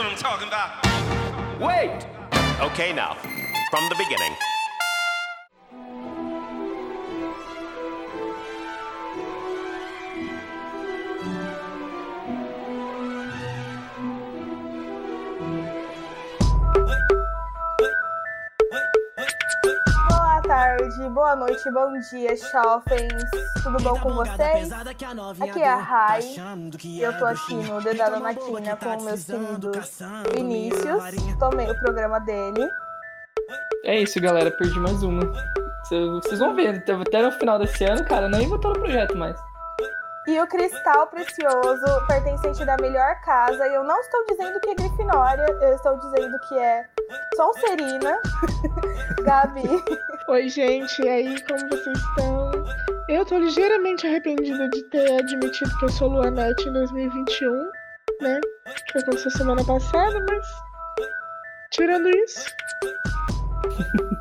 what I'm talking about. Wait! Okay, now, from the beginning. Tarde, boa noite, bom dia, shoppings. Tudo bom com vocês? Aqui é a Rai. Eu tô aqui no Dedada na Quina com meus queridos Vinícius. Tomei o programa dele. É isso, galera. Perdi mais uma. Cê- Vocês vão ver, até no final desse ano, cara, eu nem vou estar no projeto mais. E o Cristal Precioso, pertencente da melhor casa. E eu não estou dizendo que é Grifinória, eu estou dizendo que é Sonserina. Gabi. Oi, gente, e aí, como vocês estão? Eu tô ligeiramente arrependida de ter admitido que eu sou Luanete em 2021, né? Que aconteceu semana passada, mas. Tirando isso,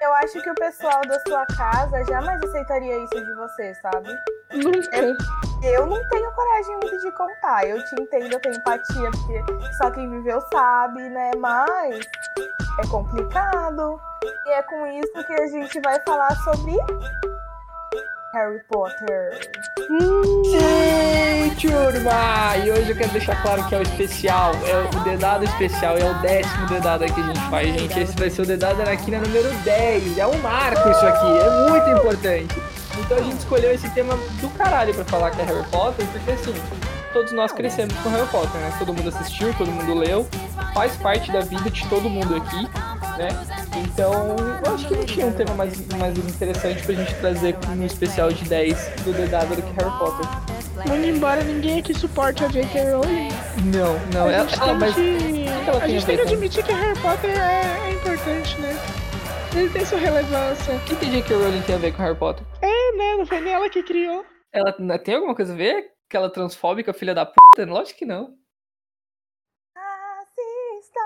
Eu acho que o pessoal da sua casa jamais aceitaria isso de você, sabe? nunca. Eu não tenho coragem muito de contar. Eu te entendo, eu tenho empatia, porque só quem viveu sabe, né? Mas é complicado. E é com isso que a gente vai falar sobre Harry Potter. Sim, turma! E hoje eu quero deixar claro que é o especial, é o dedado especial, é o décimo dedado que a gente faz, gente. Esse vai ser o dedado Anaquina número 10. É um marco isso aqui, é muito importante. Então a gente escolheu esse tema do caralho pra falar que é Harry Potter, porque assim, todos nós crescemos com Harry Potter, né? Todo mundo assistiu, todo mundo leu, faz parte da vida de todo mundo aqui, né? Então, eu acho que não tinha um tema mais, mais interessante pra gente trazer no especial de 10 do dedado do que Harry Potter. Muito embora ninguém aqui suporte a J.K. Rowling, Não, não, a ela, gente ela mas que. ela A gente tem que admitir que Harry Potter é, é importante, né? Ele tem sua relevância. o que que J.K. Rowling tem a ver com Harry Potter? É, né? Não foi nem ela que criou. Ela tem alguma coisa a ver? Aquela transfóbica filha da puta? Lógico que não. Racista,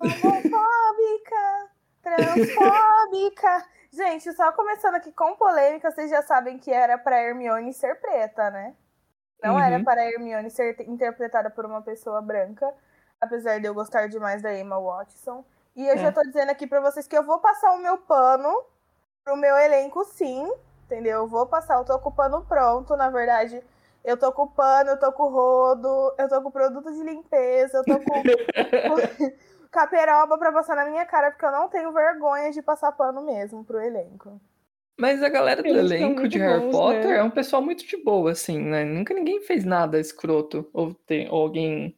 homofóbica, transfóbica. Gente, só começando aqui com polêmica, vocês já sabem que era pra Hermione ser preta, né? Não Uhum. era para Hermione ser te- interpretada por uma pessoa branca, apesar de eu gostar demais da Emma Watson. E eu É. já tô dizendo aqui pra vocês que eu vou passar o meu pano pro meu elenco, sim. Entendeu? Eu vou passar, eu tô com o pano pronto, na verdade. Eu tô com pano, eu tô com o rodo, eu tô com produto de limpeza, eu tô com, com caperoba pra passar na minha cara, porque eu não tenho vergonha de passar pano mesmo pro elenco. Mas a galera do Eles elenco de Harry bons, Potter né? é um pessoal muito de boa, assim, né? Nunca ninguém fez nada escroto. Ou, tem, ou alguém.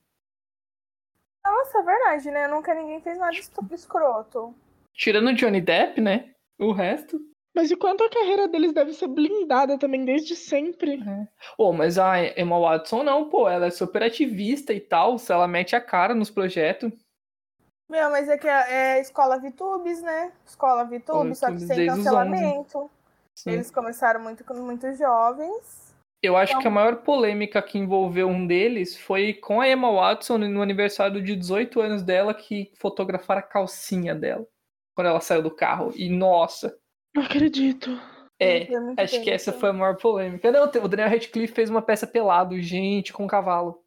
Nossa, é verdade, né? Nunca ninguém fez nada escro- escroto. Tirando o Johnny Depp, né? O resto. Mas e quanto a carreira deles deve ser blindada também desde sempre? Pô, mas a Emma Watson não, pô. Ela é super ativista e tal. Se ela mete a cara nos projetos. Meu, mas é que é, é escola Vitubes, né? Escola Vitubes, só que sem cancelamento. Eles começaram muito, muito jovens. Eu acho Então- que a maior polêmica que envolveu um deles foi com a Emma Watson no aniversário de 18 anos dela, que fotografaram a calcinha dela quando ela saiu do carro. E nossa, Não acredito. é, acho que tempo. essa foi a maior polêmica. Não, o Daniel Radcliffe fez uma peça pelado, gente, com cavalo.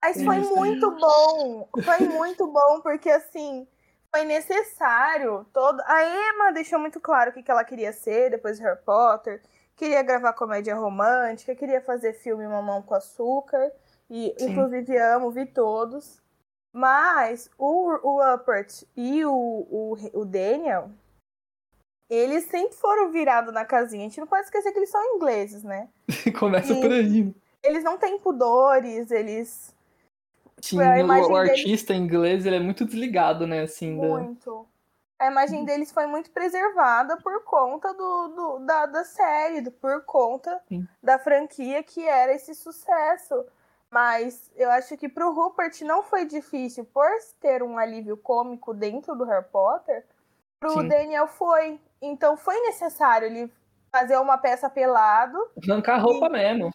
Mas foi muito bom. Foi muito bom, porque assim, foi necessário. Todo... A Emma deixou muito claro o que que ela queria ser depois de Harry Potter. Queria gravar comédia romântica, queria fazer filme Mamão com Açúcar. E, Sim. inclusive, amo, vi todos. Mas o, o Rupert e o, o, o Daniel, eles sempre foram virados na casinha. A gente não pode esquecer que eles são ingleses, né? Começa Sim. por aí. Eles não têm pudores, eles Sim, a o- artista inglês, ele é muito desligado, né, assim, da... Muito. A imagem deles foi muito preservada por conta do, do- da, da série, do- por conta Sim. da franquia que era esse sucesso. Mas eu acho que pro Rupert não foi difícil, por ter um alívio cômico dentro do Harry Potter, pro Sim. Daniel foi. Então foi necessário ele fazer uma peça pelado arrancar a roupa mesmo.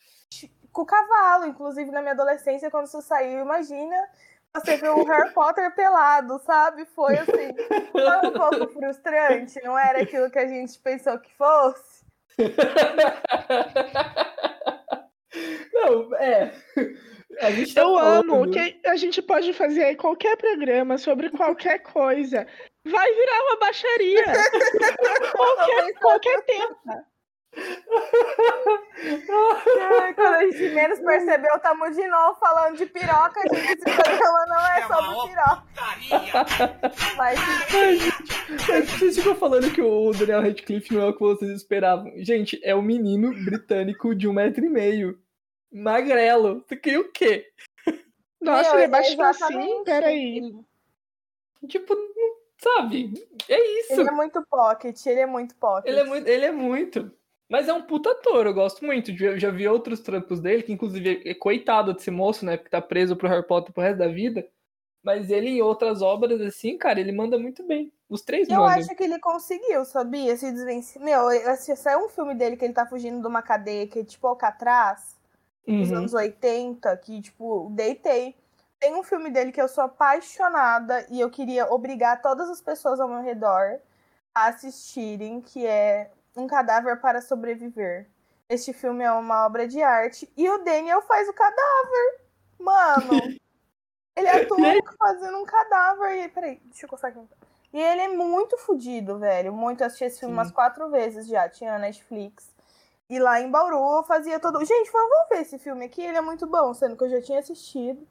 com o cavalo. Inclusive, na minha adolescência, quando isso saiu, imagina você ver o Harry Potter pelado, sabe? Foi assim, foi um pouco frustrante, não era aquilo que a gente pensou que fosse. Não, é. A gente tá Eu amo que a gente pode fazer aí qualquer programa sobre qualquer coisa. Vai virar uma baixaria. qualquer, qualquer tema. Ai, Quando a gente menos percebeu, tamo de novo falando de piroca, gente. Esse programa não é sobre piroca. Mas Vocês ficam falando que o Daniel Radcliffe não é o que vocês esperavam. Gente, é um menino britânico de um metro e meio. Magrelo. Queria o quê? Nossa, Meu, ele é baixo assim? Peraí. Tipo, não- sabe? É isso. Ele é muito pocket, ele é muito pocket. Ele é muito. Ele é muito. Mas é um puta ator, eu gosto muito. Eu já vi outros trampos dele, que inclusive é coitado desse moço, né? Porque tá preso pro Harry Potter pro resto da vida. Mas ele em outras obras, assim, cara, ele manda muito bem. Os três Eu mandam. acho que ele conseguiu, sabia? Se desvencilhar. Meu, assim, saiu um filme dele que ele tá fugindo de uma cadeia que é tipo Alcatraz, Uhum. anos 80, que, tipo, deitei. Tem um filme dele que eu sou apaixonada e eu queria obrigar todas as pessoas ao meu redor a assistirem, que é Um Cadáver para Sobreviver. Este filme é uma obra de arte e o Daniel faz o cadáver. Mano, ele atua fazendo um cadáver. E, peraí, deixa eu coçar aqui. E ele é muito fodido, velho. Muito. Eu assisti esse filme Sim. umas quatro vezes já. Tinha Netflix. E lá em Bauru eu fazia todo. Gente, vamos ver esse filme aqui. Ele é muito bom, sendo que eu já tinha assistido.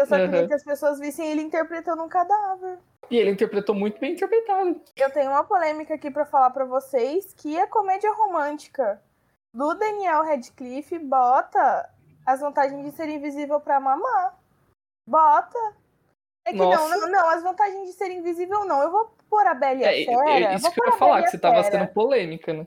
Eu só queria Uhum. que as pessoas vissem ele interpretando um cadáver. E ele interpretou muito bem interpretado. Eu tenho uma polêmica aqui pra falar pra vocês que a comédia romântica do Daniel Radcliffe bota as vantagens de ser invisível pra mamar. Bota. É que não, não, não, as vantagens de ser invisível não. Eu vou pôr a Bela e a É, Fera. é isso vou que eu ia a falar, e que a você tava sendo polêmica, né?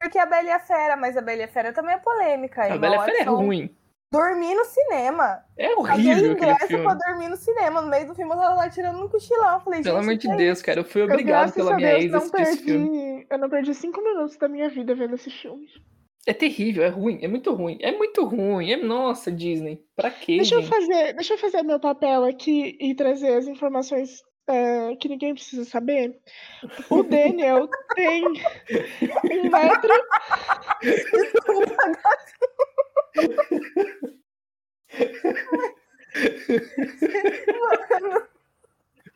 Porque a Bela e a Fera, mas a Bela e a Fera também é polêmica. A. Bela Fera é ruim. Dormir no cinema. É Paguei horrível aquele ingresso filme. pra dormir no cinema. No meio do filme eu tava lá tirando um cochilão. Eu falei, Pelo amor de é Deus, cara. Eu fui Eu, obrigado graças pela minha Deus, ex não assistir esse filme. perdi. Eu não perdi cinco minutos da minha vida vendo esse filme. É terrível, é ruim, é muito ruim. É muito ruim. É nossa, Disney. Pra quê, Deixa eu gente? fazer, deixa eu fazer meu papel aqui e trazer as informações é, que ninguém precisa saber. O Daniel tem um metro.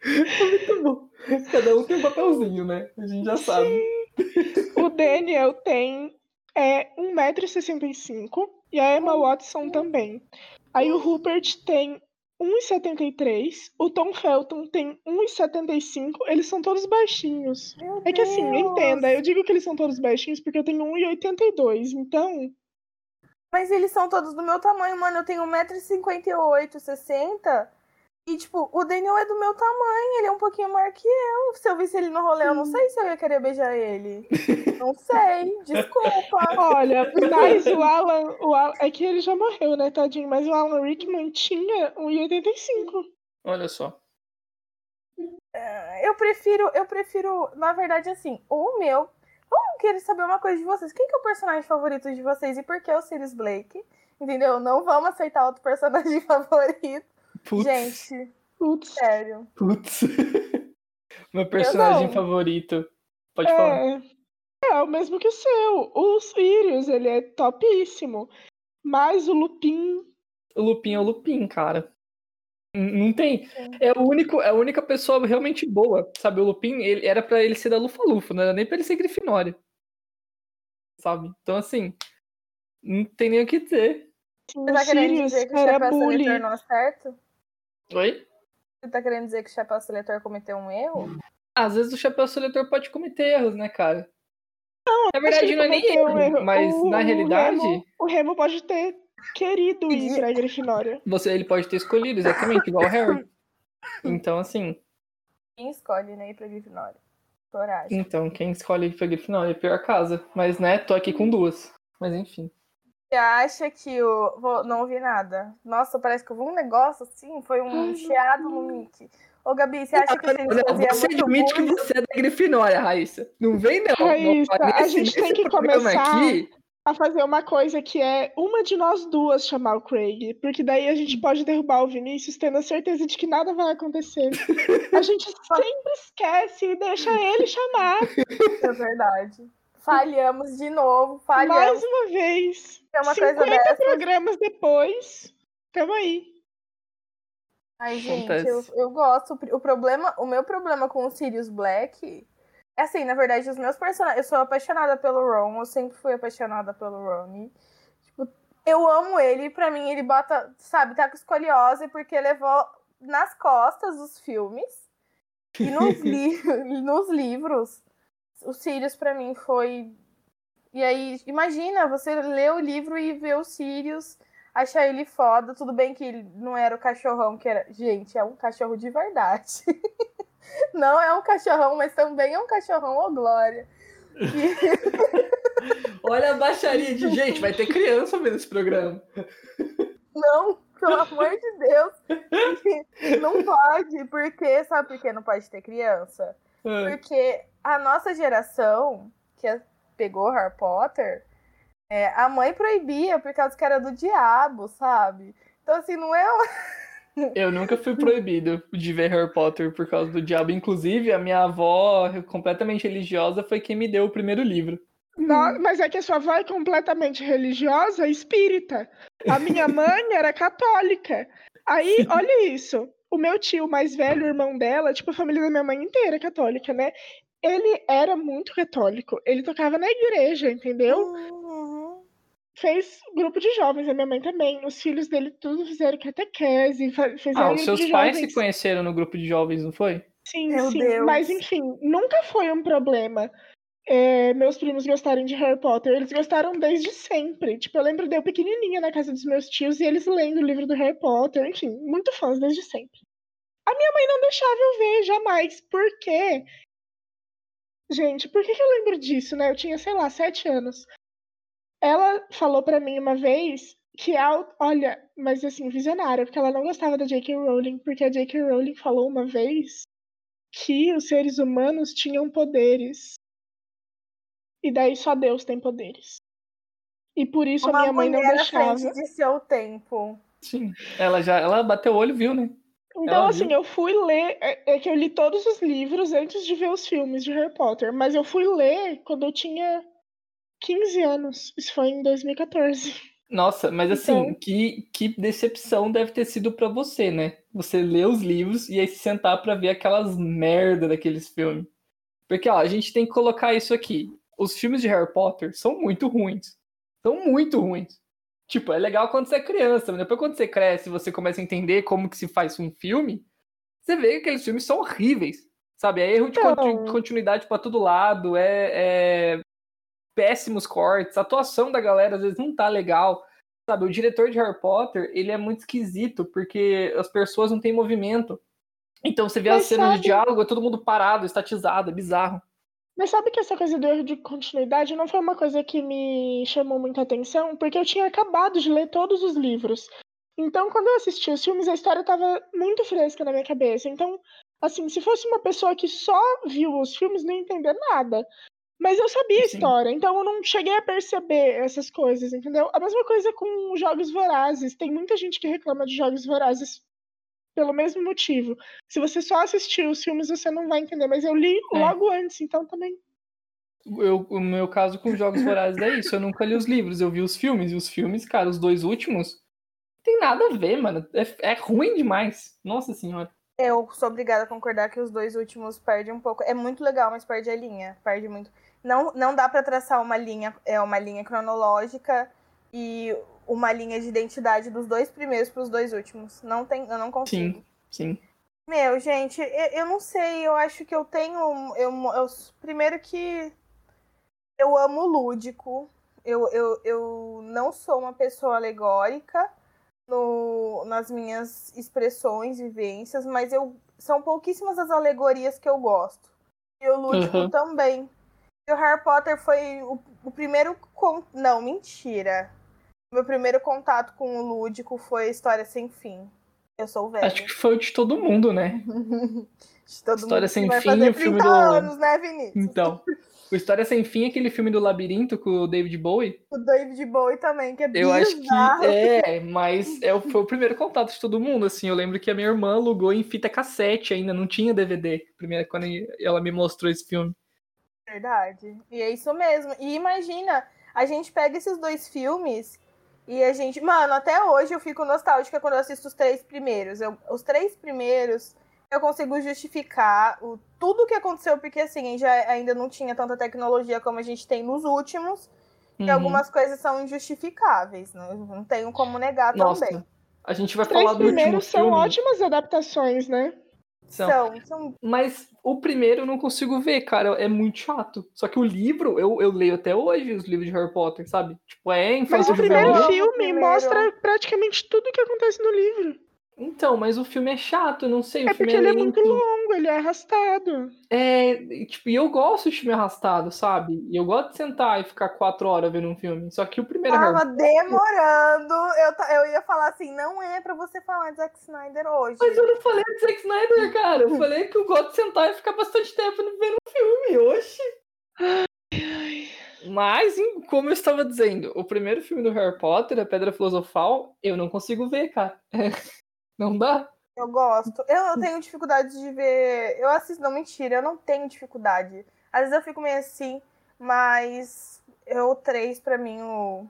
Muito bom. Cada um tem um papelzinho, né? A gente já sabe. O Daniel tem é, 1,65m e a Emma Watson também. Aí o Rupert tem 1,73, o Tom Felton tem 1,75, eles são todos baixinhos. Meu É que assim, Deus. entenda, eu digo que eles são todos baixinhos porque eu tenho 1,82, então Mas eles são todos do meu tamanho, mano. Eu tenho 1,58m, 60 E, tipo, o Daniel é do meu tamanho, ele é um pouquinho maior que eu. Se eu visse ele no rolê, eu não sei se eu ia querer beijar ele. Não sei, desculpa. Olha, mas o Alan, o Alan. É que ele já morreu, né, tadinho? Mas o Alan Rickman tinha 1,85. Olha só. Eu prefiro, eu prefiro, na verdade, assim, o meu. Vamos querer saber uma coisa de vocês. Quem que é o personagem favorito de vocês e por que o Sirius Blake? Entendeu? Não vamos aceitar outro personagem favorito. Putz, Gente, Putz. sério. putz. Meu personagem não. favorito. Pode falar. É, é o mesmo que o seu. O Sirius, ele é topíssimo. Mas o Lupin. O Lupin é o Lupin, cara. Não tem. É, o único, é a única pessoa realmente boa. Sabe, o Lupin, ele, era pra ele ser da Lufa-Lufa, não era nem pra ele ser Grifinória. Sabe? Então, assim. Não tem nem o que dizer. O Você tá querendo dizer que o chapéu seletor não é certo? Oi? Você tá querendo dizer que o chapéu seletor cometeu um erro? Às vezes o chapéu seletor pode cometer erros, né, cara? na Acho verdade, não é nem um erro, mas O- na o realidade, Remo, o Remo pode ter querido ir pra Grifinória. você, ele pode ter escolhido, exatamente, igual o Harry. Então, assim, Quem escolhe, né, ir pra Grifinória? Coragem. então, quem escolhe ir pra Grifinória é a pior casa. Mas, né, tô aqui com duas. Mas, enfim. Você acha que o. Vou... Não ouvi nada. Nossa, parece que eu vi um negócio assim, foi um chiado no mic. Ô, Gabi, você acha que Não, fazia você muito admite que você é da Grifinória, Raíssa. Não vem, não. Raíssa, Não, a gente tem que começar- Aqui, A fazer uma coisa que é uma de nós duas chamar o Craig. Porque daí a gente pode derrubar o Vinícius tendo a certeza de que nada vai acontecer. A gente sempre esquece e deixa ele chamar É verdade. Falhamos de novo, falhamos. mais uma vez. É uma 50 coisa programas depois. Tamo aí. Ai, gente, eu, eu gosto. O problema, o meu problema com o Sirius Black assim, na verdade, os meus personagens. Eu sou apaixonada pelo Ron, eu sempre fui apaixonada pelo Ron. Tipo, eu amo ele, pra mim ele bota, sabe, tá com escoliose porque levou nas costas os filmes. E nos, li nos livros, o Sirius pra mim foi. E aí, imagina, você lê o livro e vê o Sirius achar ele foda. Tudo bem que ele não era o cachorrão que era. Gente, é um cachorro de verdade. não é um cachorrão, mas também é um cachorrão, ô Glória. E- Olha a baixaria de gente, vai ter criança vendo esse programa. Não, pelo amor de Deus. Não pode, porque. Sabe por que não pode ter criança? Ah, Porque a nossa geração, que é- pegou Harry Potter, é, a mãe proibia por causa que era do diabo, sabe? Então, assim, não é. Eu nunca fui proibido de ver Harry Potter por causa do diabo. Inclusive, a minha avó, completamente religiosa, foi quem me deu o primeiro livro. Não, mas é que a sua avó é completamente religiosa, espírita. A minha mãe era católica. Aí, olha isso. O meu tio mais velho, o irmão dela, tipo, a família da minha mãe inteira é católica, né? Ele era muito católico. Ele tocava na igreja, entendeu? Uhum. Fez grupo de jovens, a minha mãe também. Os filhos dele tudo fizeram catequese, fizeram Ah, os seus de pais jovens. se conheceram no grupo de jovens, não foi? Sim, Meu sim. Deus. Mas enfim, nunca foi um problema. é, meus primos gostarem de Harry Potter. Eles gostaram desde sempre. Tipo, eu lembro de eu pequenininha na casa dos meus tios e eles lendo o livro do Harry Potter. Enfim, muito fãs desde sempre. A minha mãe não deixava eu ver, jamais. Por quê? Gente, por que, que eu lembro disso, né? Eu tinha, sei lá, sete anos. Ela falou pra mim uma vez que, a- olha, mas assim, visionária, porque ela não gostava da J.K. Rowling, porque a J.K. Rowling falou uma vez que os seres humanos tinham poderes. E daí só Deus tem poderes. E por isso a Uma minha mãe não deixava. de seu tempo. Sim. Ela já ela bateu o olho, viu, né? Então, Ela assim, viu. eu fui ler. É, é que eu li todos os livros antes de ver os filmes de Harry Potter. Mas eu fui ler quando eu tinha 15 anos. Isso foi em 2014. Nossa, mas assim, Então- que, que decepção deve ter sido pra você, né? Você ler os livros e aí se sentar pra ver aquelas merda daqueles filmes. Porque, ó, a gente tem que colocar isso aqui. Os filmes de Harry Potter são muito ruins. São muito ruins. Tipo, é legal quando você é criança, mas depois quando você cresce e você começa a entender como que se faz um filme, você vê que aqueles filmes são horríveis. Sabe? É erro de Então- continu- continuidade pra todo lado, é, é péssimos cortes, a atuação da galera às vezes não tá legal. Sabe, o diretor de Harry Potter, ele é muito esquisito, porque as pessoas não têm movimento. Então você vê as Mas cenas de sabe- diálogo, é todo mundo parado, estatizado, é bizarro. Mas sabe que essa coisa do erro de continuidade não foi uma coisa que me chamou muita atenção? Porque eu tinha acabado de ler todos os livros. Então, quando eu assisti os filmes, a história estava muito fresca na minha cabeça. Então, assim, se fosse uma pessoa que só viu os filmes, não ia entender nada. Mas eu sabia a Sim. história, então eu não cheguei a perceber essas coisas, entendeu? A mesma coisa com Jogos Vorazes. Tem muita gente que reclama de Jogos Vorazes pelo mesmo motivo. Se você só assistir os filmes, você não vai entender. Mas eu li É. logo antes, então também. Eu, o meu caso com Jogos Vorazes é isso, eu nunca li os livros, eu vi os filmes, e os filmes, cara, os dois últimos, tem nada a ver, mano. É, é ruim demais. Nossa senhora. Eu sou obrigada a concordar que os dois últimos perdem um pouco. É muito legal, mas perde a linha. Perde muito. Não, não dá pra traçar uma linha, é uma linha cronológica e uma linha de identidade dos dois primeiros pros dois últimos. Não tem, eu não consigo. Sim, sim. Meu, gente, eu, eu não sei, eu acho que eu tenho. Eu, eu, primeiro que eu amo o lúdico. Eu, eu, eu não sou uma pessoa alegórica no, nas minhas expressões, vivências, mas eu são pouquíssimas as alegorias que eu gosto. E o lúdico Uhum. também. E o Harry Potter foi o, o primeiro. Con... Não, mentira. Meu primeiro contato com o lúdico foi a História Sem Fim. Eu sou velha. Acho que foi o de todo mundo, né? De todo História mundo Sem Fim, fazer o filme 30 do- anos, né, Vinícius? Então. O História Sem Fim, aquele filme do Labirinto com o David Bowie, O David Bowie também, que é eu acho que bizarro. é, mas é, o- foi o primeiro contato de todo mundo, assim. Eu lembro que a minha irmã alugou em fita cassete ainda, não tinha DVD, primeiro, quando ela me mostrou esse filme. Verdade. E é isso mesmo. E imagina, a gente pega esses dois filmes E a gente, mano, até hoje eu fico nostálgica quando eu assisto os três primeiros. Eu, os três primeiros eu consigo justificar o, tudo que aconteceu, porque assim, já ainda não tinha tanta tecnologia como a gente tem nos últimos. E Uhum. algumas coisas são injustificáveis, né? Não tenho como negar Nossa, também. a gente vai falar do último primeiros são filme. ótimas adaptações, né? São. São, são Mas o primeiro eu não consigo ver, cara. É muito chato. Só que o livro, eu, eu leio até hoje os livros de Harry Potter, sabe? Tipo, é Mas infância o primeiro amo o juvenil. filme primeiro. mostra praticamente tudo o que acontece no livro. Então, mas o filme é chato, não sei. O É porque ele é muito longo, ele é arrastado. É, e, tipo, e eu gosto de filme arrastado, sabe? E eu gosto de sentar e ficar quatro horas vendo um filme. Só que o primeiro Tava Harry demorando. Eu, eu ia falar assim, não é pra você falar de Zack Snyder hoje. Mas eu não falei de Zack Snyder, cara. Eu falei que eu gosto de sentar e ficar bastante tempo vendo um filme. Oxi. Mas, como eu estava dizendo, o primeiro filme do Harry Potter, A Pedra Filosofal, eu não consigo ver, cara. Não dá. Eu gosto. Eu, eu tenho dificuldade de ver. Eu assisto, não, mentira, eu não tenho dificuldade. Às vezes eu fico meio assim, mas eu, o 3, pra mim, o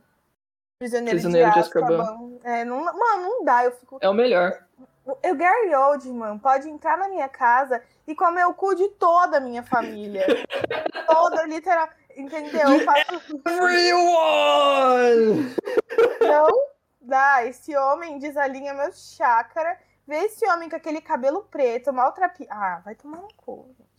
Prisioneiro, Prisioneiro de de Azkaban. Azkaban. É, não, mano, não dá, eu fico. É o melhor. O Gary Oldman pode entrar na minha casa e comer o cu de toda a minha família. toda, literal. Entendeu? Eu faço. Everyone! Não dá. Esse homem desalinha meu chácara. Vê esse homem com aquele cabelo preto, maltrapi... Ah, vai tomar no cu, gente.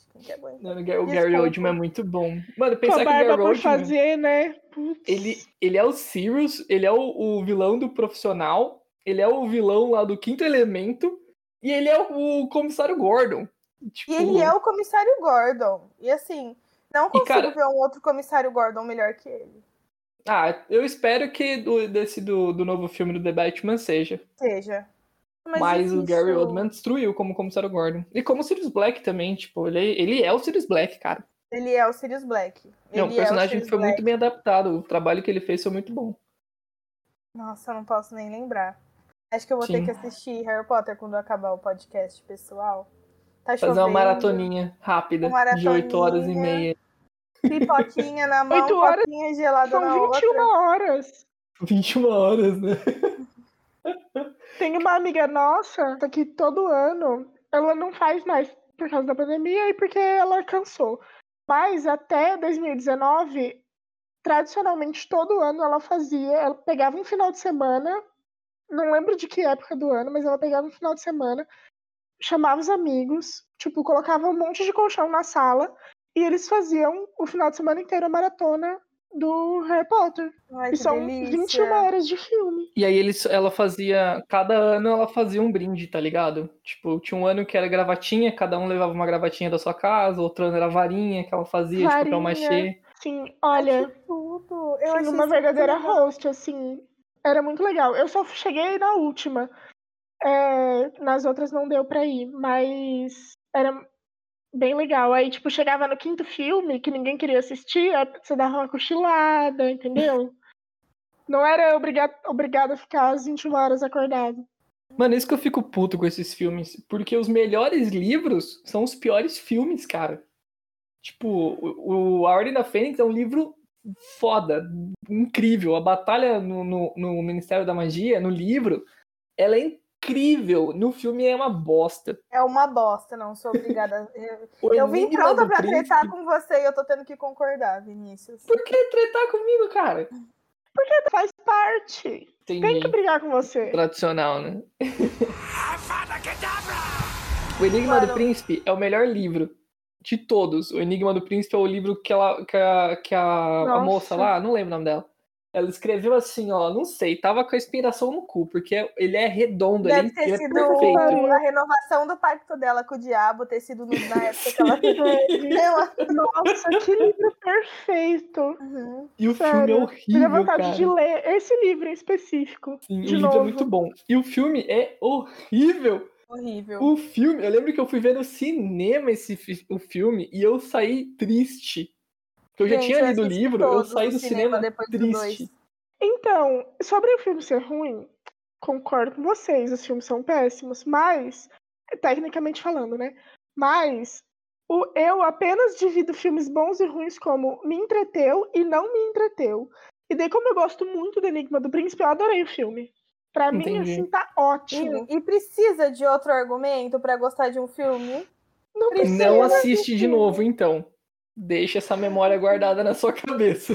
Não, o Gary. Oldman é muito bom. Mano, Com pensar que o Gary Oldman... fazer, né? Putz. Ele, ele é o Sirius, ele é o, o vilão do profissional, ele é o vilão lá do quinto elemento, e ele é o, o comissário Gordon. Tipo, E ele é o comissário Gordon. E assim, não consigo cara- ver um outro comissário Gordon melhor que ele. Ah, eu espero que do, desse do, do novo filme do The Batman seja. Seja. Mas, o difícil. Gary Oldman destruiu como comissário Gordon. E como o Sirius Black também, tipo, ele, ele é o Sirius Black, cara. Ele é o Sirius Black. Não, o Ele é personagem Sirius foi Black. muito bem adaptado. O trabalho que ele fez foi muito bom. Nossa, eu não posso nem lembrar. Acho que eu vou ter Sim. que assistir Harry Potter quando acabar o podcast, pessoal. Tá Fazer uma chovendo, maratoninha rápida, Uma de 8 horas e maratoninha. meia. Pipoquinha na mão, Oito horas copinha gelada São na 21 outra. horas. 21 horas, né? Tem uma amiga nossa que todo ano ela não faz mais por causa da pandemia e porque ela cansou. Mas até 2019, tradicionalmente todo ano ela fazia, ela pegava um final de semana, não lembro de que época do ano, mas ela pegava um final de semana, chamava os amigos, tipo, colocava um monte de colchão na sala e eles faziam o final de semana inteiro a maratona do Harry Potter. Ai, E são delícia. 21 horas de filme. E aí eles, ela fazia. Cada ano ela fazia um brinde, tá ligado? Tipo, tinha um ano que era gravatinha, cada um levava uma gravatinha da sua casa, outro ano era varinha que ela fazia, de papel machê. Sim, olha, tudo. Eu Sim, uma verdadeira host, assim. Era muito legal. Eu só cheguei na última. É, nas outras não deu pra ir, mas era bem legal. Aí, tipo, chegava no quinto filme, que ninguém queria assistir, você dava uma cochilada, entendeu? Não era obrigado, obrigado a ficar às 21 horas acordado. Mano, isso que eu fico puto com esses filmes. Porque os melhores livros são os piores filmes, cara. Tipo, o, o A Ordem da Fênix é um livro foda, incrível. A batalha no, no, no Ministério da Magia, no livro, ela é incrível. No filme é uma bosta. É uma bosta, não sou obrigada. Eu, eu vim pronta do pra Príncipe- tretar com você e eu tô tendo que concordar, Vinícius. Por que tretar comigo, cara? Faz parte. Tem que Entendi. brigar com você. Tradicional, né? O Enigma do Mano. Príncipe é o melhor livro de todos. O Enigma do Príncipe é o livro que, ela, que, a, que a, a moça lá, não lembro o nome dela. Ela escreveu assim, ó, não sei, tava com a inspiração no cu, porque ele é redondo, ele, Deve é- ter ele é sido perfeito. a renovação do pacto dela com o diabo, ter sido no- na época que ela ela... Nossa, que livro perfeito. Uhum. E o Sério, filme é Tive horrível, vontade cara. de ler esse livro em específico. Sim, o de livro é novo. muito bom. E o filme é horrível. Horrível. O filme, eu lembro que eu fui ver no cinema esse o filme e eu saí triste. Porque eu já Gente, tinha eu lido o livro, eu saí do cinema cinema, depois do triste. dois. Então, sobre o filme ser ruim, concordo com vocês, os filmes são péssimos, mas, tecnicamente falando, né? Mas o, eu apenas divido filmes bons e ruins como me entreteu e não me entreteu. E daí, como eu gosto muito do Enigma do Príncipe, eu adorei o filme. Pra mim, Entendi. assim, tá ótimo. E, e precisa de outro argumento pra gostar de um filme? Não precisa. Não assiste de novo, então. Deixa essa memória guardada na sua cabeça.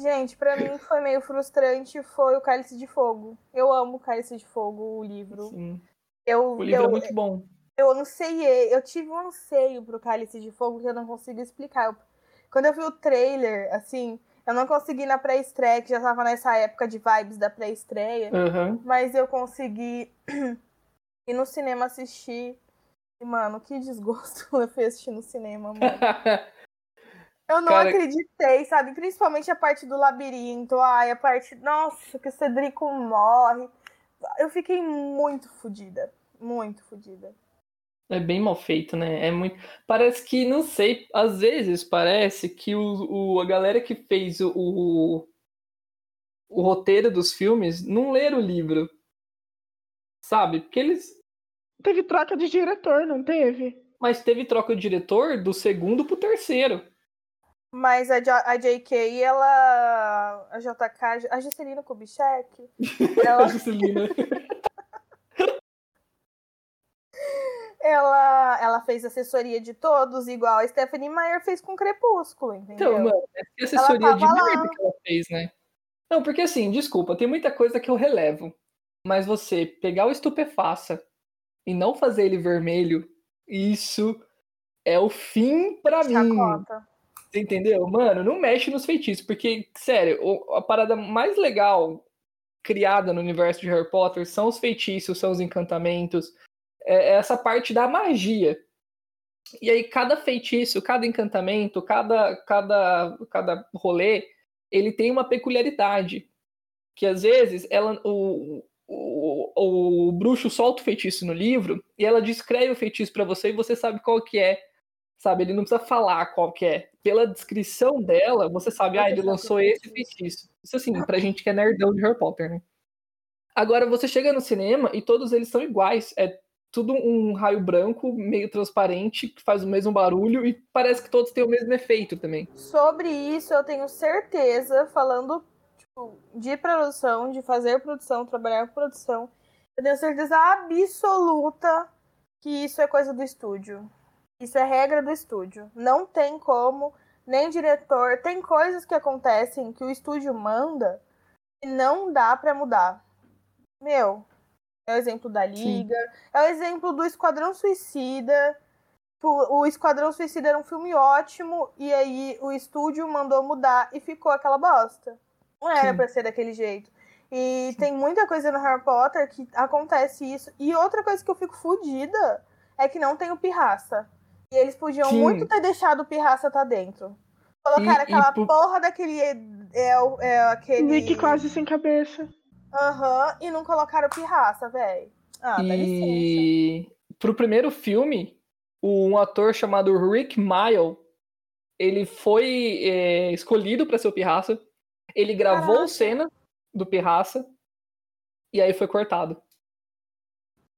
Gente, pra mim foi meio frustrante foi o Cálice de Fogo. Eu amo o Cálice de Fogo, o livro. Sim. Eu, O livro eu, é muito bom. eu anseiei, eu tive um anseio pro Cálice de Fogo que eu não consigo explicar. Quando eu vi o trailer, assim, eu não consegui ir na pré-estreia, que já tava nessa época de vibes da pré-estreia, Aham. mas eu consegui ir no cinema assistir. Mano, que desgosto eu fui assistir no cinema, mano. Eu não Cara- acreditei, sabe? Principalmente a parte do labirinto. Ai, a parte. Nossa, que o Cedrico morre. Eu fiquei muito fodida. Muito fodida. É bem mal feito, né? É muito. Parece que, não sei, às vezes parece que o, o- a galera que fez o, o, o roteiro dos filmes não leram o livro. Sabe? Porque eles. Teve troca de diretor, não teve? Mas teve troca de diretor do segundo pro terceiro. Mas a, J- a JK, ela. A JK, a Juscelina Kubitschek, A ela, Juscelina. ela, ela fez assessoria de todos, igual a Stephanie Meyer fez com Crepúsculo, entendeu? Então, mano, que assessoria de merda que ela fez, né? Não, porque assim, desculpa, tem muita coisa que eu relevo. Mas você pegar o estupefaça e não fazer ele vermelho, isso é o fim pra mim. Você entendeu? Mano, não mexe nos feitiços, porque, sério, a parada mais legal criada no universo de Harry Potter são os feitiços, são os encantamentos, é é essa parte da magia. E aí, cada feitiço, cada encantamento, cada, cada, cada rolê, ele tem uma peculiaridade. Que às vezes ela, o, o, o bruxo solta o feitiço no livro e ela descreve o feitiço pra você e você sabe qual que é. Sabe, ele não precisa falar qual que é. Pela descrição dela, você sabe, ah, ele lançou esse feitiço. Isso assim, pra gente que é nerdão de Harry Potter, né? Agora, você chega no cinema e todos eles são iguais. É tudo um raio branco, meio transparente, que faz o mesmo barulho e parece que todos têm o mesmo efeito também. Sobre isso, eu tenho certeza, falando de produção, de fazer produção, trabalhar com produção, eu tenho certeza absoluta que isso é coisa do estúdio. Isso é regra do estúdio. Não tem como, nem diretor. Tem coisas que acontecem que o estúdio manda e não dá pra mudar. Meu, é o exemplo da Liga, é o exemplo do Esquadrão Suicida. Tipo, O Esquadrão Suicida era um filme ótimo e aí o estúdio mandou mudar e ficou aquela bosta. Não era Sim. pra ser daquele jeito. E tem muita coisa no Harry Potter que acontece isso. E outra coisa que eu fico fodida é que não tem o Pirraça. E eles podiam Sim. muito ter deixado o Pirraça tá dentro. Colocaram E- e aquela por- porra daquele. É, o- é aquele. Nick quase sem cabeça. Aham, e não colocaram o Pirraça, velho. Ah, dá licença. E pro primeiro filme, um ator chamado Rick Mile, ele foi é, escolhido para ser o Pirraça. Ele gravou Caraca. cena do Pirraça e aí foi cortado.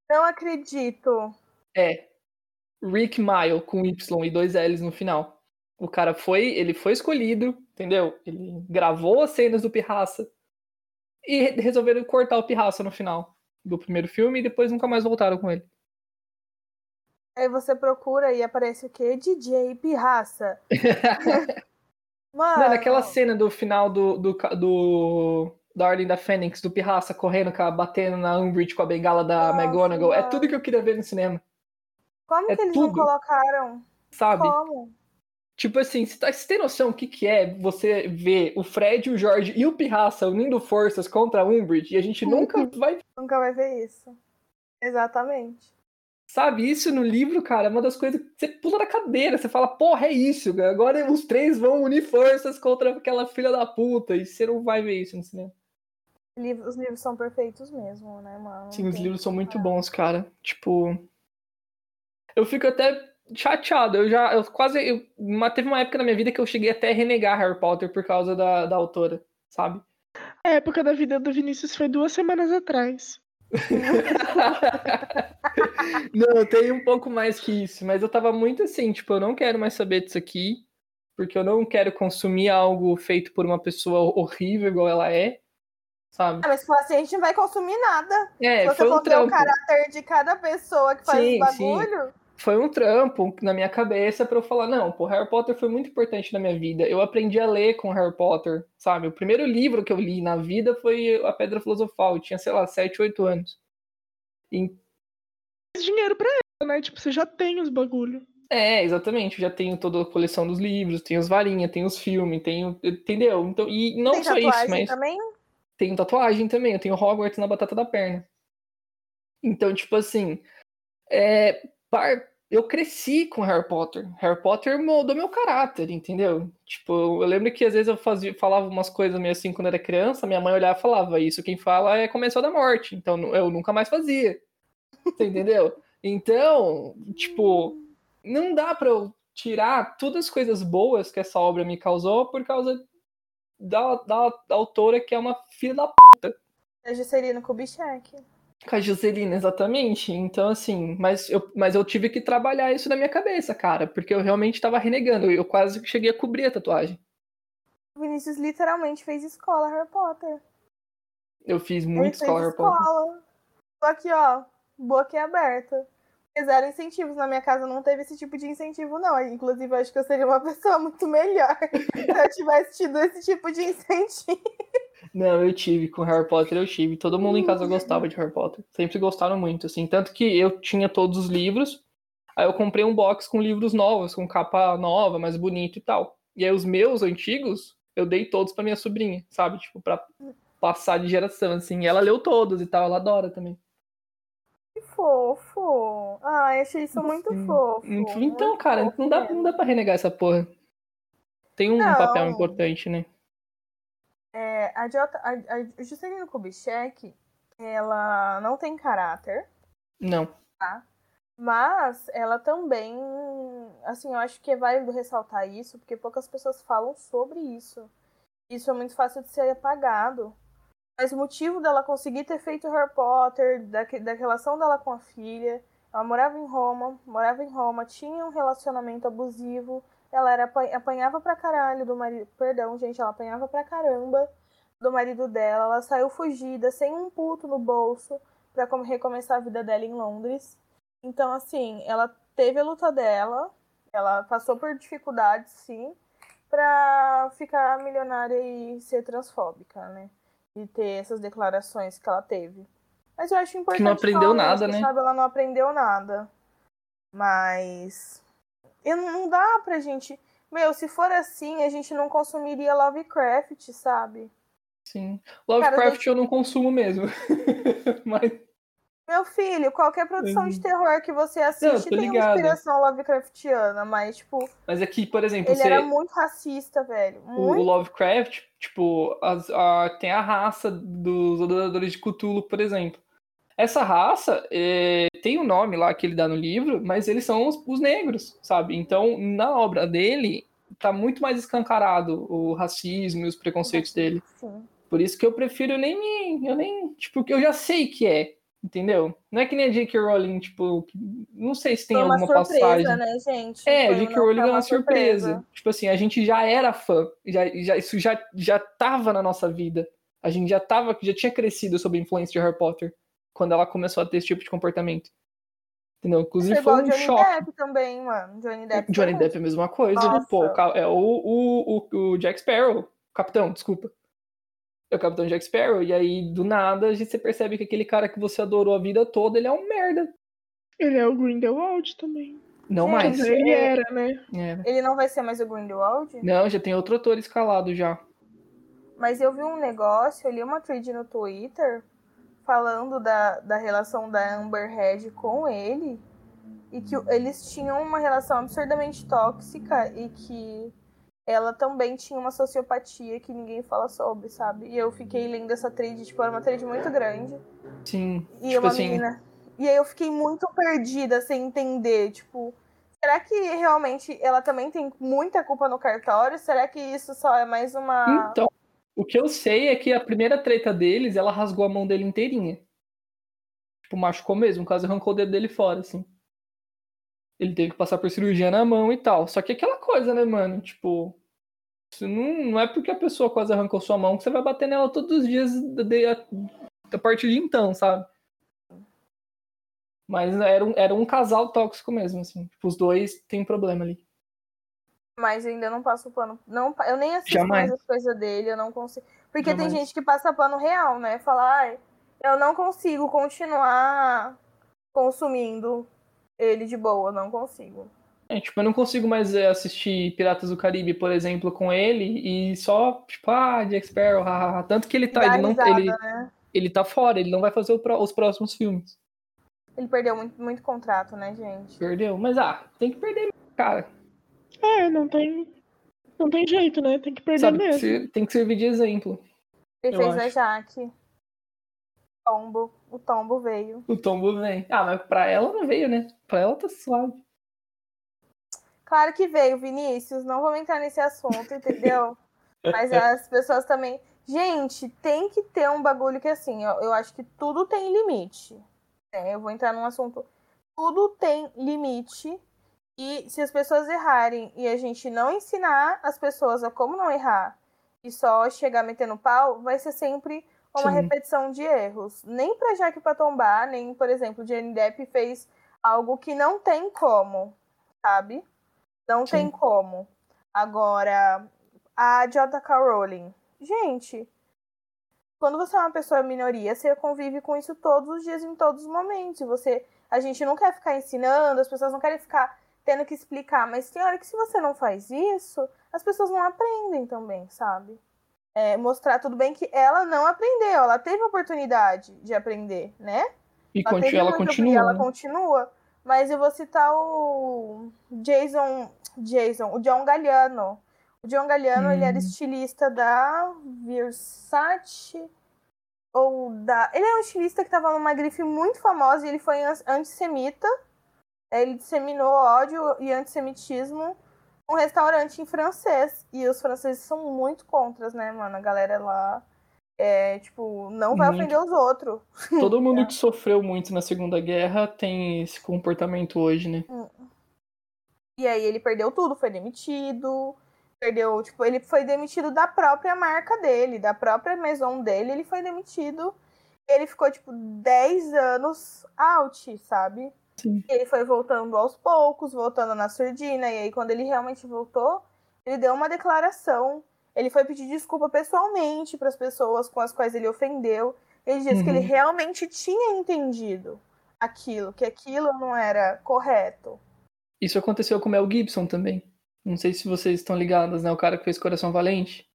Não acredito. É. Rick Mile com Y e dois L's no final. O cara foi, ele foi escolhido, entendeu? Ele gravou as cenas do Pirraça e re- resolveram cortar o Pirraça no final do primeiro filme e depois nunca mais voltaram com ele. Aí você procura e aparece o quê? DJ Pirraça. Mano. Mano, aquela cena do final do, do, do da Ordem da Fênix, do Pirraça correndo, batendo na Umbridge com a bengala da Nossa, McGonagall, é mano. tudo que eu queria ver no cinema, Como é que eles não tudo. colocaram? sabe? Como? Tipo assim, você, tá, você tem noção o que, que é você ver o Fred, o Jorge e o Pirraça unindo forças contra a Umbridge e a gente nunca vai, Nunca vai ver isso. Exatamente. Sabe? Isso no livro, cara, é uma das coisas que você pula da cadeira, você fala, porra, é isso, cara. agora os três vão unir forças contra aquela filha da puta e você não vai ver isso no cinema. Livro- Os livros são perfeitos mesmo, né, mano? Sim, os livros são muito bons, cara. Tipo. Eu fico até chateado. Eu já. Eu quase. Eu, mas teve uma época na minha vida que eu cheguei até a renegar Harry Potter por causa da, da autora, sabe? A época da vida do Vinícius foi duas semanas atrás. não, tem um pouco mais que isso. Mas eu tava muito assim, tipo, eu não quero mais saber disso aqui. porque eu não quero consumir algo feito por uma pessoa horrível igual ela é, sabe? Ah, mas se for assim, a gente não vai consumir nada. É, se você um for o caráter de cada pessoa que faz Sim, bagulho, Foi um trampo na minha cabeça pra eu falar, não, pô, Harry Potter foi muito importante na minha vida. Eu aprendi a ler com Harry Potter, sabe? O primeiro livro que eu li na vida foi A Pedra Filosofal. Eu tinha, sei lá, 7, 8 anos. E dinheiro pra ela, né? Tipo, você já tem os bagulho. É, exatamente. Eu já tenho toda a coleção dos livros, tenho os varinhas, tenho os filmes, tenho. Entendeu? Então, e não tem só isso, mas também? tenho tatuagem também. Eu tenho Hogwarts na batata da perna. Então, tipo assim. É, eu cresci com Harry Potter. Harry Potter moldou meu caráter, entendeu? Tipo, eu lembro que às vezes eu fazia, falava umas coisas meio assim quando era criança, minha mãe olhava e falava: Isso quem fala é Comensal da Morte. Então eu nunca mais fazia. Entendeu? Então, tipo, não dá pra eu tirar todas as coisas boas que essa obra me causou por causa da, da, da autora que é uma filha da p. É Juscelino Kubitschek. Com a Juscelina, exatamente. Então, assim, mas eu, mas eu tive que trabalhar isso na minha cabeça, cara, porque eu realmente tava renegando. Eu quase cheguei a cobrir a tatuagem. O Vinícius literalmente fez escola Harry Potter. Eu fiz muito escola Harry Potter. escola. Tô aqui, ó, boca aberta. Zero incentivos. Na minha casa não teve esse tipo de incentivo, não. Inclusive, eu acho que eu seria uma pessoa muito melhor se eu tivesse tido esse tipo de incentivo. Não, eu tive com Harry Potter, eu tive. Todo mundo em casa gostava de Harry Potter. Sempre gostaram muito, assim. Tanto que eu tinha todos os livros. Aí eu comprei um box com livros novos, com capa nova, mais bonito e tal. E aí os meus antigos, eu dei todos pra minha sobrinha, sabe? Tipo, pra passar de geração, assim. E ela leu todos e tal, ela adora também. Que fofo. Ai, achei isso muito fofo. Então, muito cara, fofo não dá, mesmo. não dá pra renegar essa porra. Tem um Não. papel importante, né? É, a, Jota, a, a Juscelino Kubitschek, ela não tem caráter, Não. mas ela também, assim, eu acho que é válido ressaltar isso, porque poucas pessoas falam sobre isso. Isso é muito fácil de ser apagado. Mas o motivo dela conseguir ter feito Harry Potter, da, da relação dela com a filha, ela morava em Roma, morava em Roma, tinha um relacionamento abusivo, ela era apan- apanhava pra caralho do marido, perdão, gente, ela apanhava pra caramba do marido dela, ela saiu fugida, sem um puto no bolso, pra come- recomeçar a vida dela em Londres. Então, assim, ela teve a luta dela, ela passou por dificuldades, sim, pra ficar milionária e ser transfóbica, né? E ter essas declarações que ela teve. Mas eu acho importante. aprendeu falar nada, isso, né? Sabe? Ela não aprendeu nada. Mas. Eu, não dá pra gente. Meu, se for assim, a gente não consumiria Lovecraft, sabe? Sim. Lovecraft eu não consumo mesmo. Mas Meu filho, qualquer produção de terror que você Não, assiste tô tem uma inspiração Lovecraftiana, mas, tipo, Mas aqui, por exemplo, ele você, era muito racista, velho. o, o Muito. Lovecraft, tipo, a- tem a raça dos adoradores de Cthulhu, por exemplo. Essa raça é, tem um nome lá que ele dá no livro, mas eles são os, os negros, sabe? Então, na obra dele, tá muito mais escancarado o racismo e os preconceitos dele. Sim. Por isso que eu prefiro nem me. Eu nem. Tipo, que eu já sei que é. Entendeu? Não é que nem a J.K. Rowling, tipo, não sei se tem Foi uma alguma surpresa, passagem. né, gente? É, a Foi J.K. Rowling é uma surpresa. Tipo assim, a gente já era fã. Já, já, isso já, já tava na nossa vida. A gente já tava, já tinha crescido sob a influência de Harry Potter. Quando ela começou a ter esse tipo de comportamento. Entendeu? Inclusive Foi um Johnny choque. Depp também, mano. Johnny Depp. Johnny também. Depp é a mesma coisa. Nossa. Pô, é o, o, o, o Jack Sparrow. Capitão, desculpa. É o capitão Jack Sparrow. E aí, do nada, a gente- você percebe que aquele cara que você adorou a vida toda, ele é um merda. Ele é o Grindelwald também. Não Gente, mais. Mas ele é- era, né? É. Ele não vai ser mais o Grindelwald? Não, já tem outro ator escalado já. Mas eu vi um negócio, eu li uma thread no Twitter falando da, da relação da Amber Heard com ele. E que eles tinham uma relação absurdamente tóxica e que ela também tinha uma sociopatia que ninguém fala sobre, sabe? E eu fiquei lendo essa thread, tipo, era uma thread muito grande. Sim. E tipo uma assim, menina. E aí eu fiquei muito perdida sem entender, tipo, será que realmente ela também tem muita culpa no cartório? Será que isso só é mais uma. Então, o que eu sei é que a primeira treta deles, ela rasgou a mão dele inteirinha. Tipo, machucou mesmo, quase arrancou o dedo dele fora, assim. Ele teve que passar por cirurgia na mão e tal. Só que aquela coisa, né, mano? Tipo, isso não, não é porque a pessoa quase arrancou sua mão que você vai bater nela todos os dias a partir de então, sabe? Mas era um, era um casal tóxico mesmo, assim. Tipo, os dois têm problema ali. Mas eu ainda não passo pano. Não, eu nem assisto Jamais. mais as coisas dele, eu não consigo. Porque Jamais. tem gente que passa pano real, né? Fala, ai, eu não consigo continuar consumindo ele de boa, não consigo. É, tipo, eu não consigo mais é, assistir Piratas do Caribe, por exemplo, com ele e só, tipo, ah, Jack Sparrow, hahaha. Tanto que ele tá, Dá ele não, risada, ele, né? ele tá fora, ele não vai fazer o os próximos filmes. Ele perdeu muito, muito contrato, né, gente? Perdeu. Mas, ah, tem que perder, cara. É, não tem. Não tem jeito, né? Tem que perder Sabe? mesmo. Se- Tem que servir de exemplo. Ele fez a. Jaque. Tombo. O tombo veio. O tombo vem. Ah, mas pra ela não veio, né? Pra ela tá suave. Claro que veio, Vinícius. Não vamos entrar nesse assunto, entendeu? Mas as pessoas também. Gente, tem que ter um bagulho que assim, eu, eu acho que tudo tem limite. né? Eu vou entrar num assunto. Tudo tem limite. E se as pessoas errarem e a gente não ensinar as pessoas a como não errar e só chegar metendo pau, vai ser sempre uma Sim. repetição de erros. Nem pra Jaque pra tombar, nem, por exemplo, Johnny Depp fez algo que não tem como, sabe? Não Sim. tem como. Agora, a J.K. Rowling. Gente, quando você é uma pessoa minoria, você convive com isso todos os dias, em todos os momentos. Você, a gente não quer ficar ensinando, as pessoas não querem ficar tendo que explicar, mas tem hora que se você não faz isso, as pessoas não aprendem também, sabe? É, mostrar tudo bem que ela não aprendeu, ela teve a oportunidade de aprender, né? E Ela conti- teve ela continua. ela continua. Mas eu vou citar o Jason, Jason, o John Galliano. O John Galliano, ele era Hum. estilista da Versace ou da, ele é um estilista que estava numa grife muito famosa e ele foi an- antissemita. Ele disseminou ódio e antissemitismo num restaurante em francês. E os franceses são muito contras, né, mano? A galera lá é, tipo, não vai Muito. ofender os outros. Todo mundo que sofreu muito na Segunda Guerra tem esse comportamento hoje, né? E aí ele perdeu tudo, foi demitido. Perdeu, tipo, ele foi demitido da própria marca dele, da própria maison dele, ele foi demitido. Ele ficou, tipo, 10 anos out, sabe? Sim. E ele foi voltando aos poucos, voltando na surdina. E aí, quando ele realmente voltou, ele deu uma declaração. Ele foi pedir desculpa pessoalmente para as pessoas com as quais ele ofendeu. Ele disse que ele Uhum. realmente tinha entendido aquilo, que aquilo não era correto. Isso aconteceu com o Mel Gibson também. Não sei se vocês estão ligadas, né? O cara que fez Coração Valente.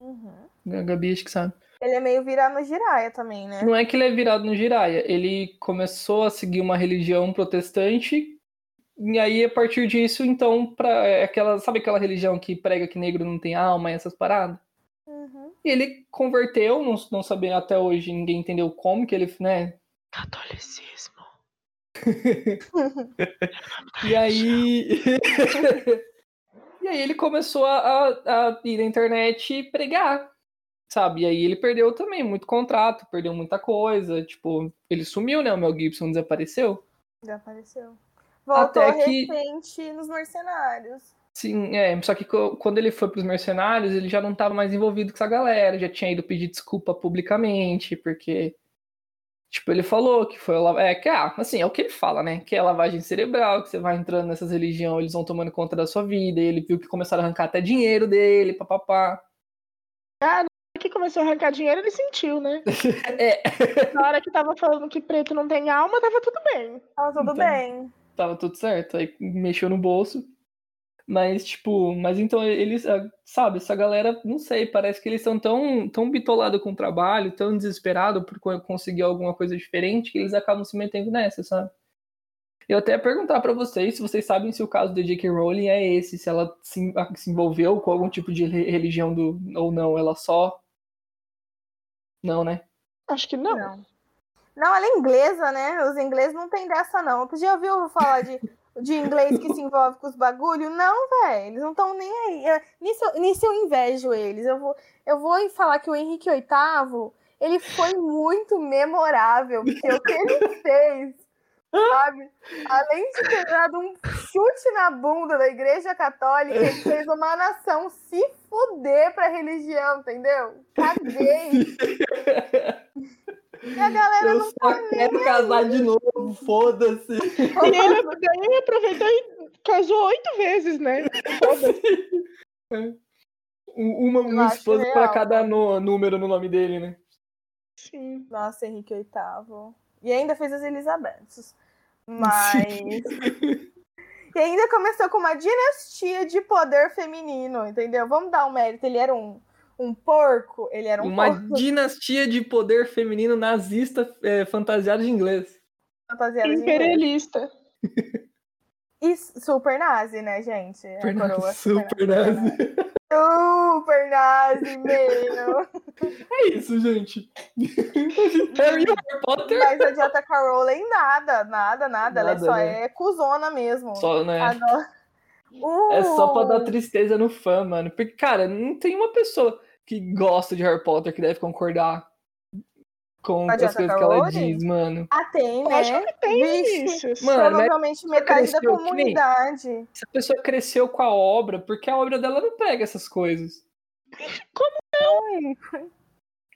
Uhum. A Gabi acho que sabe. Ele é meio virado no giraia também, né? Não é que ele é virado no Jiraya. Ele começou a seguir uma religião protestante. E aí, a partir disso, então, pra é aquela, sabe aquela religião que prega que negro não tem alma e essas paradas? Uhum. E ele converteu, não, não sabia até hoje, ninguém entendeu como que ele, né? Catolicismo. E aí. e aí ele começou a, a, a ir na internet e pregar, sabe? E aí ele perdeu também muito contrato, perdeu muita coisa. Tipo, ele sumiu, né? O Mel Gibson desapareceu. Já apareceu. Voltou Até que- recente nos mercenários. Sim, é. Só que quando ele foi pros mercenários, ele já não tava mais envolvido com essa galera, já tinha ido pedir desculpa publicamente, porque. Tipo, ele falou que foi. a É, que, ah, assim, é o que ele fala, né? Que é lavagem cerebral, que você vai entrando nessas religiões, eles vão tomando conta da sua vida, e ele viu que começaram a arrancar até dinheiro dele, papapá. Ah, hora que começou a arrancar dinheiro, ele sentiu, né? É, Na hora que tava falando que preto não tem alma, tava tudo bem. Tava tudo Então. bem. tava tudo certo. Aí mexeu no bolso. Mas, tipo, mas então eles, ah, sabe, essa galera, não sei, parece que eles são tão, tão bitolados com o trabalho, tão desesperados por co- conseguir alguma coisa diferente, que eles acabam se metendo nessa, sabe? Eu até ia perguntar pra vocês se vocês sabem se o caso da J.K. Rowling é esse, se ela se, se envolveu com algum tipo de re- religião do, ou não, ela só. Não, né? Acho que não. Não. Não, ela é inglesa, né? Os ingleses não tem dessa, não. Tu já ouviu falar de, de inglês que se envolve com os bagulho? Não, velho. Eles não estão nem aí. Eu- nisso, nisso eu invejo eles. Eu vou, eu vou falar que o Henrique VIII, ele foi muito memorável. Porque o que ele fez Sabe? Além de ter dado um chute na bunda da igreja católica, ele fez uma nação se fuder pra religião, entendeu? Caguei. E a galera Eu não só tá quero casar de novo, foda-se. E ele, daí ele aproveitou e casou oito vezes, né? Foda-se. Um- Uma, uma esposa pra cada no- número no nome dele, né? Sim. Nossa, Henrique VIII. E ainda fez as Elisabetes. Mas. E ainda começou com uma dinastia de poder feminino, entendeu? Vamos dar um mérito. Ele era um, um porco, ele era um Uma porco dinastia de poder feminino nazista é, fantasiado de inglês. fantasiado de inglês. E super nazi, né, gente? A coroa Super nazi. Super nazi, meu. É isso, gente. Harry Potter. Mas a J.K. Rowling, nada, nada, nada. Ela Nada, só né? é cuzona mesmo. Só, né? Adoro. É só pra dar Uh, tristeza no fã, mano. Porque, cara, não tem uma pessoa que gosta de Harry Potter que deve concordar com A as J.K. coisas que ela diz, mano. Ah, tem, Eu né? acho que tem Vixe, Vinícius. Mano, Provavelmente metade da nem- comunidade. Essa pessoa cresceu com a obra, porque a obra dela não pega essas coisas.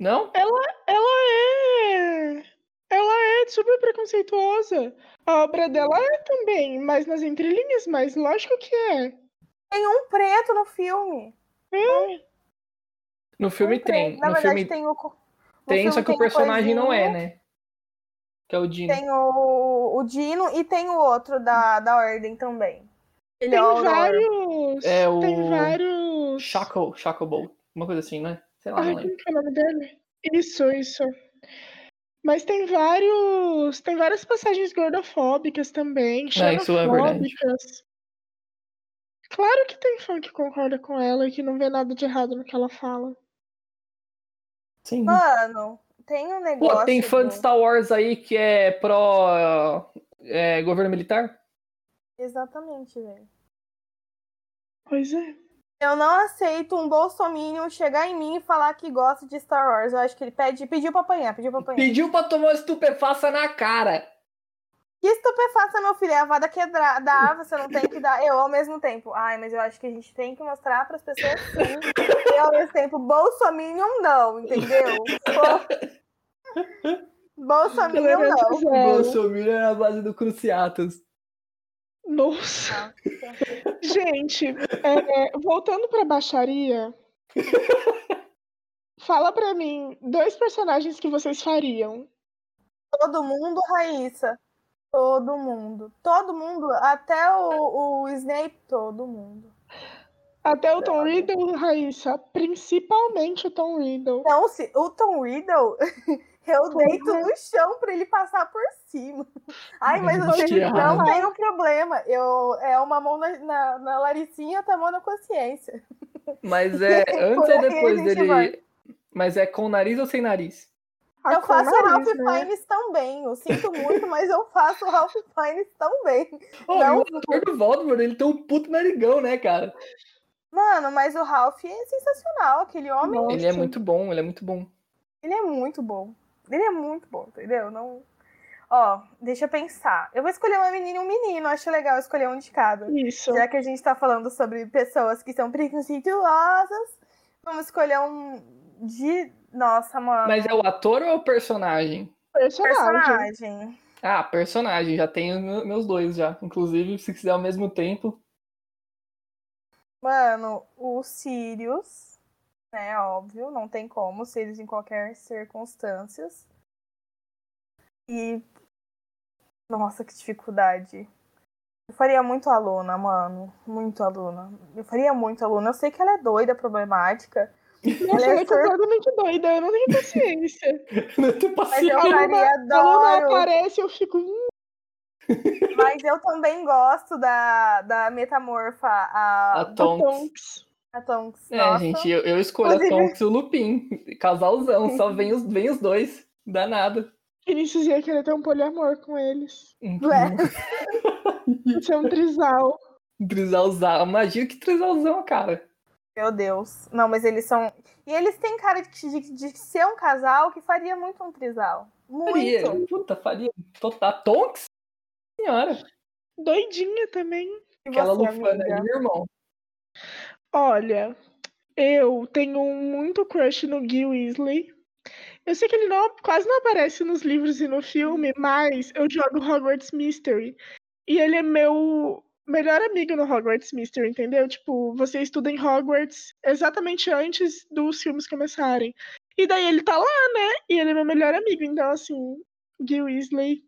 Não? Ela é. Ela é super preconceituosa. A obra dela é também, mas nas entrelinhas, mas lógico que é. Tem um preto no filme. No filme Um tem. Na no verdade, filme tem o. tem, só que o tem personagem não é, né? Que é o Dino. Tem o, o Dino e tem o outro da, da Ordem também. Ele Tem é o Aurora. vários. É o- Tem vários. Shaco, Shacobo. Uma coisa assim, né? Sei lá, Ai, não que é o nome dele? Isso, isso. Mas tem vários. Tem várias passagens gordofóbicas também. É, isso é verdade. Claro que tem fã que concorda com ela e que não vê nada de errado no que ela fala. Sim. Mano, tem um negócio. Pô, tem fã de Star Wars aí que é pró é, governo militar? Exatamente, velho. Pois é. Eu não aceito um bolsominion chegar em mim e falar que gosta de Star Wars. Eu acho que ele pede, pediu pra apanhar, pediu pra apanhar. Pediu pra tomar uma estupefaça na cara. Que estupefaça, meu filho, é a vada quebra- dá, você não tem que dar. Eu, ao mesmo tempo. Ai, mas eu acho que a gente tem que mostrar pras pessoas sim. E ao mesmo tempo, Bolsominion não, entendeu? Bo- Bolsominion não. O Zero. Bolsonaro é a base do Cruciatus. Nossa. Gente, é, voltando pra baixaria, fala pra mim dois personagens que vocês fariam. Todo mundo, Raíssa. Todo mundo. Todo mundo. Até o, o Snape, todo mundo. Até o Tom Riddle, Raíssa. Principalmente o Tom Riddle. Não, se, o Tom Riddle, eu Porra. deito no chão pra ele passar por cima. Ai, mas Gente, você não tem um problema. Eu, é uma mão na, na, na Laricinha, outra mão na consciência. Mas é antes ou depois dele. vai. Mas é com nariz ou sem nariz? A eu faço o Ralph nariz, né? Fiennes também. Eu sinto muito, mas eu faço o Ralph Fiennes também. Ô, Não. o ator do Voldemort, ele tem um puto narigão, né, cara? Mano, mas o Ralph é sensacional. Aquele homem, Nossa. Ele é muito bom, ele é muito bom. ele é muito bom. Ele é muito bom, entendeu? Não... Ó, deixa eu pensar. Eu vou escolher uma menina e um menino. Acho legal escolher um de cada. Isso. Já que a gente tá falando sobre pessoas que são preconceituosas, vamos escolher um de. Nossa, mano. Mas é o ator ou é o personagem? Personagem. personagem. Ah, personagem, já tenho me- meus dois já. Inclusive, se quiser ao mesmo tempo. Mano, o Sirius, né? Óbvio, não tem como. Sirius em qualquer circunstâncias. E. Nossa, que dificuldade. Eu faria muito aluna, mano. Muito aluna. Eu faria muito aluna. Eu sei que ela é doida, problemática. Nossa, Ela ela é é completamente doida. Eu não tenho paciência. Não tenho Mas paciência. eu A Luna- faria A Luna adoro. aparece, eu fico. "Hum, Mas eu também gosto da, da metamorfa, a, A Tonks. Tonks. a Tonks. É, Nossa. gente, eu, eu escolho a Inclusive- Tonks e o Lupin. Casalzão, só vem os, vem os dois. Dá nada. Vinícius ia querer ter um poliamor com eles. Ué. Ser um trisal. Trizalzão. Imagina que trizalzão, cara. Meu Deus. Não, mas eles são. E eles têm cara de, de, de ser um casal que faria muito um trisal. Muito. Faria. Puta, faria. Total. Tonks? senhora. Doidinha também. E Aquela você, lufana amiga? aí, meu irmão. Olha, eu tenho muito crush no Gil Weasley. Eu sei que ele não, quase não aparece nos livros e no filme, mas eu jogo Hogwarts Mystery. E ele é meu melhor amigo no Hogwarts Mystery, entendeu? Tipo, você estuda em Hogwarts exatamente antes dos filmes começarem. E daí ele tá lá, né? E ele é meu melhor amigo. Então, assim, Gil Weasley.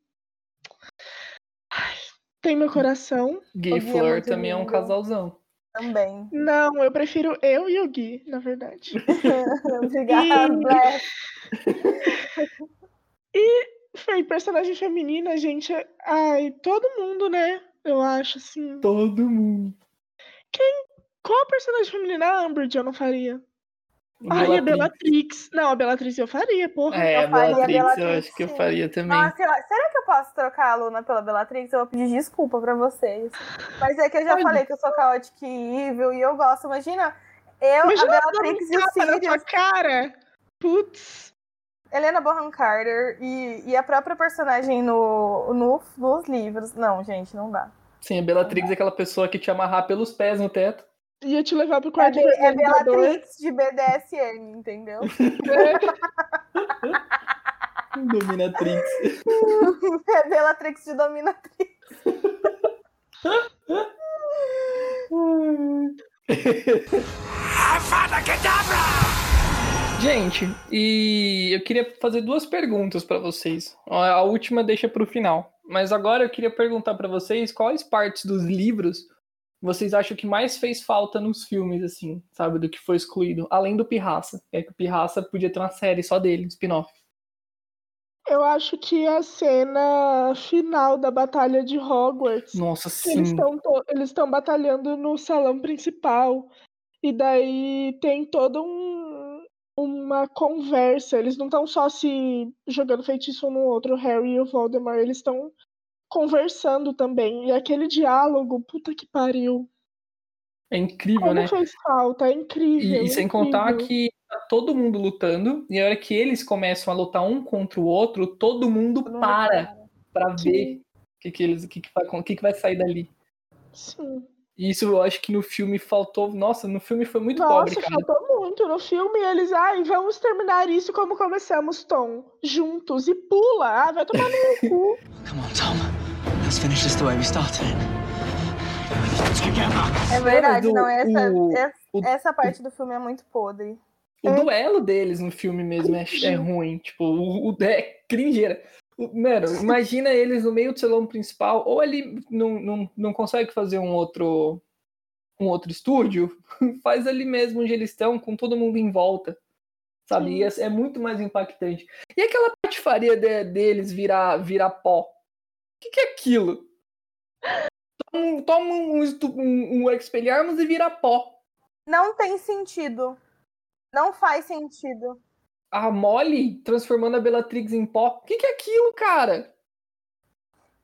Ai, Tem meu coração. Gui e é Flor também é um casalzão. Também. Não, eu prefiro eu e o Gui, na verdade. Obrigada, E-. Foi personagem feminina, gente. Ai, todo mundo, né? Eu acho, assim. Todo mundo. Qual personagem feminina? A Umbridge eu não faria. Ai, a Bellatrix. Não, a Bellatrix eu faria, porra. É, a Eu faria Bellatrix, eu Bellatrix, acho que eu faria também. Nossa, eu- será que eu posso trocar a Luna pela Bellatrix? Eu vou pedir desculpa pra vocês. Mas é que eu já Pode. falei que eu sou caótica e evil e eu gosto. Imagina, eu, Imagina a Bellatrix e o Tapa na sua Sirius, cara. Putz. Helena Bonham Carter e, e a própria personagem no, no, nos livros. Não, gente, não dá. Sim, a Bellatrix é aquela pessoa que te amarrar pelos pés no teto. Ia te levar pro É, quarto Be- de é. Bellatrix de BDSM, entendeu? Dominatrix. É Bellatrix de Dominatrix. Gente, e eu queria fazer duas perguntas pra vocês. A última deixa pro final. Mas agora eu queria perguntar pra vocês quais partes dos livros vocês acham que mais fez falta nos filmes, assim, sabe? Do que foi excluído. Além do Pirraça. É que o Pirraça podia ter uma série só dele, um spin-off. Eu acho que a cena final da batalha de Hogwarts. Nossa, sim. estão eles estão batalhando no salão principal. E daí tem toda um, uma conversa. Eles não estão só se jogando feitiço um no outro, o Harry e o Voldemort. Eles estão conversando também. E aquele diálogo, puta que pariu. É incrível, Como né? fez falta, é incrível. E, e sem incrível. contar que tá todo mundo lutando, e a hora que eles começam a lutar um contra o outro, todo mundo mundo para pra ver o que, que, eles, o que, que, vai, que, que vai sair dali. sim. E isso eu acho que no filme faltou. Nossa, no filme foi muito Nossa, pobre, cara. faltou muito. No filme eles, ai, vamos terminar isso como começamos, Tom. Juntos. E pula. Ah, vai tomar no cu. Come on, Tom. Let's finish this the way we started. É verdade, não. Essa, o- essa, o- essa parte do filme é muito podre. O É. duelo deles no filme mesmo é, é ruim. Tipo, o, o é cringeira. Mano, imagina eles no meio do salão principal, ou ali não, não, não consegue fazer um outro um outro estúdio, faz ali mesmo onde eles estão, com todo mundo em volta. Sabe? É, é muito mais impactante. E aquela patifaria de- deles virar, virar pó? O que, que é aquilo? Toma, um- toma um, um, um Expelliarmus e vira pó. Não tem sentido. Não faz sentido. A Molly transformando a Bellatrix em pó. O que, que é aquilo, cara?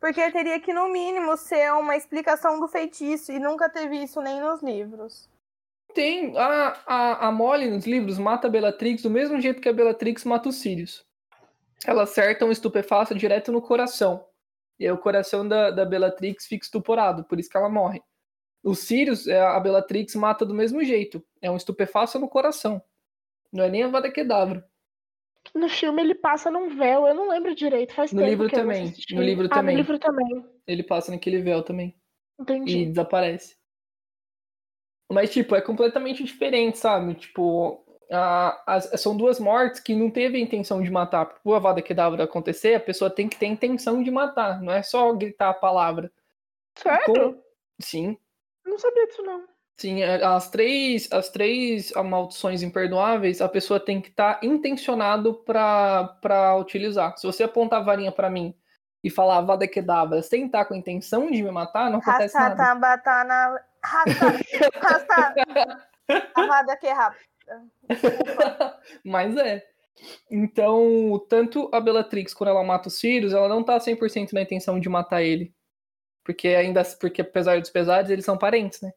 Porque teria que, no mínimo, ser uma explicação do feitiço. E nunca teve isso nem nos livros. Tem. A, a, a Molly nos livros mata a Bellatrix do mesmo jeito que a Bellatrix mata os Sirius. Ela acerta um estupefato direto no coração. E aí o coração da, da Bellatrix fica estuporado, por isso que ela morre. Os Sirius, é, a Bellatrix mata do mesmo jeito. É um estupefato no coração. Não é nem a Vada Kedavra. No filme ele passa num véu, eu não lembro direito, faz No tempo livro que também, no livro ah, também. no livro também, Ele passa naquele véu também. entendi. e desaparece. Mas, tipo, é completamente diferente, sabe? Tipo, a- as- são duas mortes que não teve a intenção de matar. Pro Avada Kedavra acontecer, a pessoa tem que ter intenção de matar, não é só gritar a palavra. Sério? Com- Sim, Eu Não sabia disso, não. Sim. é, As três, as três maldições imperdoáveis, a pessoa tem que estar intencionado pra, pra utilizar. Se você apontar a varinha pra mim e falar Avada Kedavra sem estar com a intenção de me matar, não acontece nada. Rastabatana. Rasta. Rasta. Avada que. Mas é. Então, tanto a Bellatrix, quando ela mata os filhos, ela não tá 100% na intenção de matar ele. Porque ainda, porque apesar dos pesares, eles são parentes, né?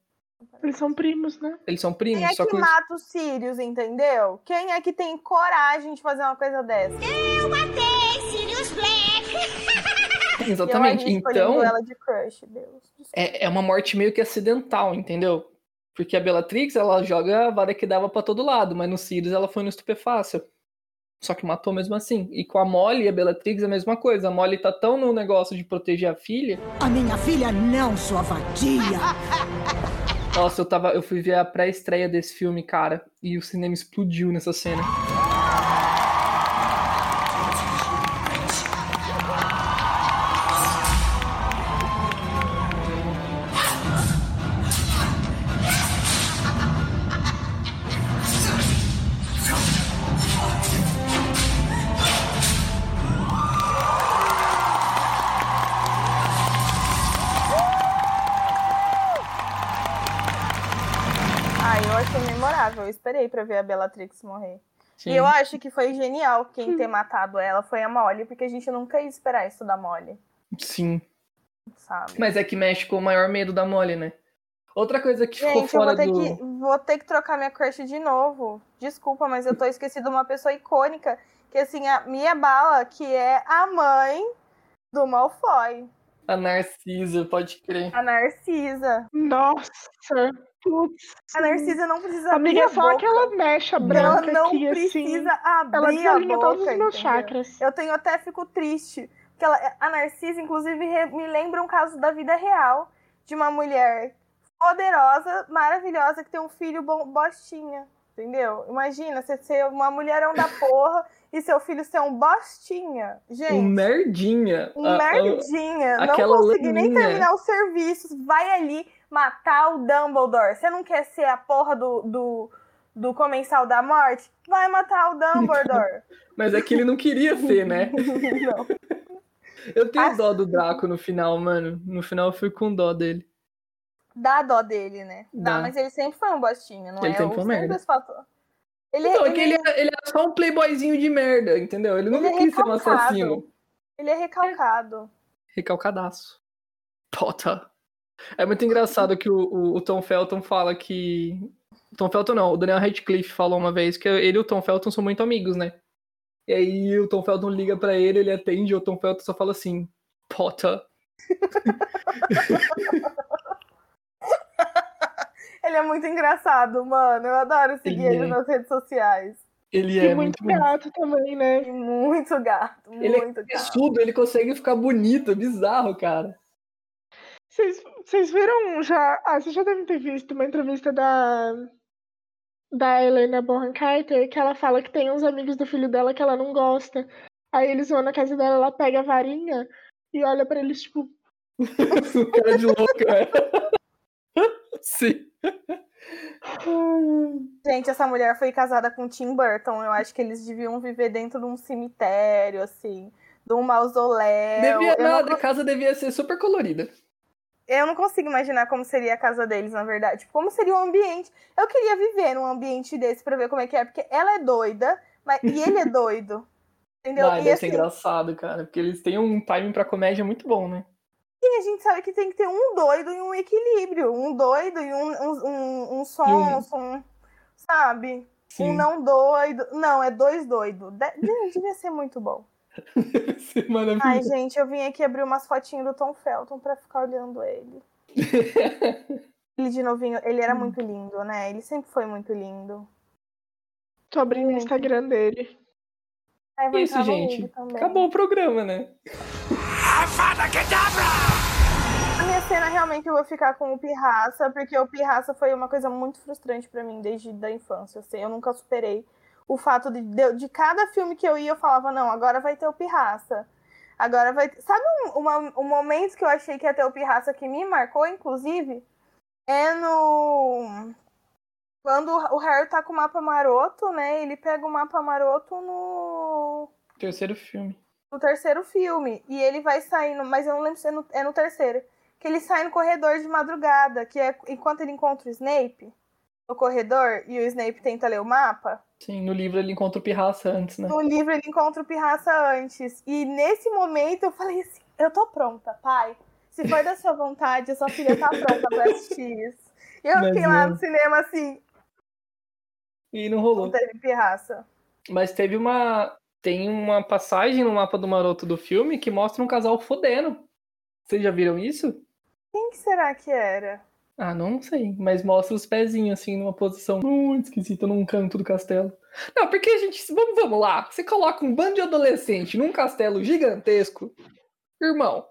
Eles são primos, né? Eles são Quem primos, é só que que mata os Sirius, entendeu? Quem é que tem coragem de fazer uma coisa dessa? Eu matei Sirius Black! Exatamente. Então, olhando ela de crush, é, é uma morte meio que acidental, entendeu? Porque a Bellatrix, ela joga a vara que dava pra todo lado, mas no Sirius ela foi no estupefácil. Só que matou mesmo assim. E com a Molly e a Bellatrix é a mesma coisa. A Molly tá tão no negócio de proteger a filha. A minha filha não, sua vadia. Nossa, eu tava. Eu fui ver a pré-estreia desse filme, cara, e o cinema explodiu nessa cena. Eu pra ver a Bellatrix morrer. Sim. E eu acho que foi genial quem ter matado ela foi a Molly, porque a gente nunca ia esperar isso da Molly, Sim. sabe? Mas é que mexe com o maior medo da Molly, né? Outra coisa que ficou Gente, eu fora vou ter, do. que, vou ter que trocar minha crush de novo. Desculpa, mas eu tô esquecendo uma pessoa icônica, que assim, a Mia Bala, que é a mãe do Malfoy, A Narcisa, pode crer. a Narcisa. Nossa, putz. A Narcisa não precisa Amiga, abrir a só boca. aquela mecha Ela branca não aqui, assim. precisa Ela abrir a desalinha boca, todos os meus entendeu? chakras. Eu tenho até fico triste. Porque ela, a Narcisa, inclusive, re- me lembra um caso da vida real de uma mulher poderosa, maravilhosa, que tem um filho bom, bostinha. Entendeu? Imagina você ser uma mulherão da porra e seu filho ser um bostinha. Um Gente, merdinha. um A- a- merdinha. Não consegui nem terminar os serviços. Vai ali matar o Dumbledore. Você não quer ser a porra do, do, do Comensal da Morte? Vai matar o Dumbledore. Mas é que ele não queria ser, né? não. Eu tenho Ah, dó do Draco no final, mano. No final eu fui com dó dele. Dá dó dele, né? Dá, Dá. mas ele sempre foi um bostinho, não Ele é? sempre foi merda. fator. Ele, Não, é ele, ele, ele era só um playboyzinho de merda, entendeu? Ele nunca Ele é quis ser um assassino. ele é recalcado. Recalcadaço. Potter. É muito engraçado que o, o, o Tom Felton fala que. Tom Felton não, o Daniel Radcliffe falou uma vez que ele e o Tom Felton são muito amigos, né? E aí o Tom Felton liga pra ele, ele atende, e o Tom Felton só fala assim: Potter. Ele é muito engraçado, mano. Eu adoro seguir Ele ele é. nas redes sociais. Ele E é muito muito bom. gato também, né? E muito gato, Ele é muito gato. ele consegue ficar bonito, bizarro, cara. Vocês, vocês viram já. Ah, vocês já devem ter visto uma entrevista da. Da Helena Bonham Carter, que ela fala que tem uns amigos do filho dela que ela não gosta. Aí eles vão na casa dela, ela pega a varinha e olha pra eles, tipo, cara de louco, é. Sim. Gente, essa mulher foi casada com Tim Burton. Eu acho que eles deviam viver dentro de um cemitério, assim, de um mausoléu. Devia, eu, não, nada, a casa devia ser super colorida. Eu não consigo imaginar como seria a casa deles, na verdade. Tipo, Como seria o ambiente. Eu queria viver num ambiente desse pra ver como é que é, porque ela é doida, mas... e ele é doido. Entendeu? Vai, e deve ser assim, engraçado, cara. Porque eles têm um timing pra comédia muito bom, né? a gente sabe que tem que ter um doido e um equilíbrio. Um doido e um, um, um, um sonso, um- sabe? Sim. Um não doido. Não, é dois doidos. De- devia ser muito bom. Deve ser maravilhoso. Ai, gente, eu vim aqui abrir umas fotinhas do Tom Felton pra ficar olhando ele. Ele de novinho, ele era muito lindo, né? Ele sempre foi muito lindo. tô abrindo o Instagram dele. Ai, vou Isso, gente. Acabou o programa, né? A minha cena realmente eu vou ficar com o Pirraça, porque o Pirraça foi uma coisa muito frustrante pra mim desde da infância. Assim, eu nunca superei o fato de, de, de cada filme que eu ia, eu falava, não, agora vai ter o Pirraça. Agora vai ter... Sabe um, uma, um momento que eu achei que ia ter o Pirraça que me marcou, inclusive? É no. Quando o Harry tá com o mapa maroto, né? Ele pega o mapa maroto no Terceiro filme. no terceiro filme. E ele vai saindo, mas eu não lembro se é no, é no terceiro. Que ele sai no corredor de madrugada, que é enquanto ele encontra o Snape no corredor e o Snape tenta ler o mapa. Sim, no livro ele encontra o Pirraça antes, né? No livro ele encontra o Pirraça antes. E nesse momento eu falei assim: eu tô pronta, pai. Se for da sua vontade, a sua filha tá pronta pra assistir isso. E eu Mas fiquei lá não. no cinema assim, E não não rolou. teve pirraça. Mas teve uma. Tem uma passagem no mapa do Maroto do filme que mostra um casal fodendo. Vocês já viram isso? Quem que será que era? Ah, não sei, mas mostra os pezinhos assim numa posição muito esquisita num canto do castelo. Não, porque a gente. Vamos, vamos lá. Você coloca um bando de adolescente num castelo gigantesco. Irmão,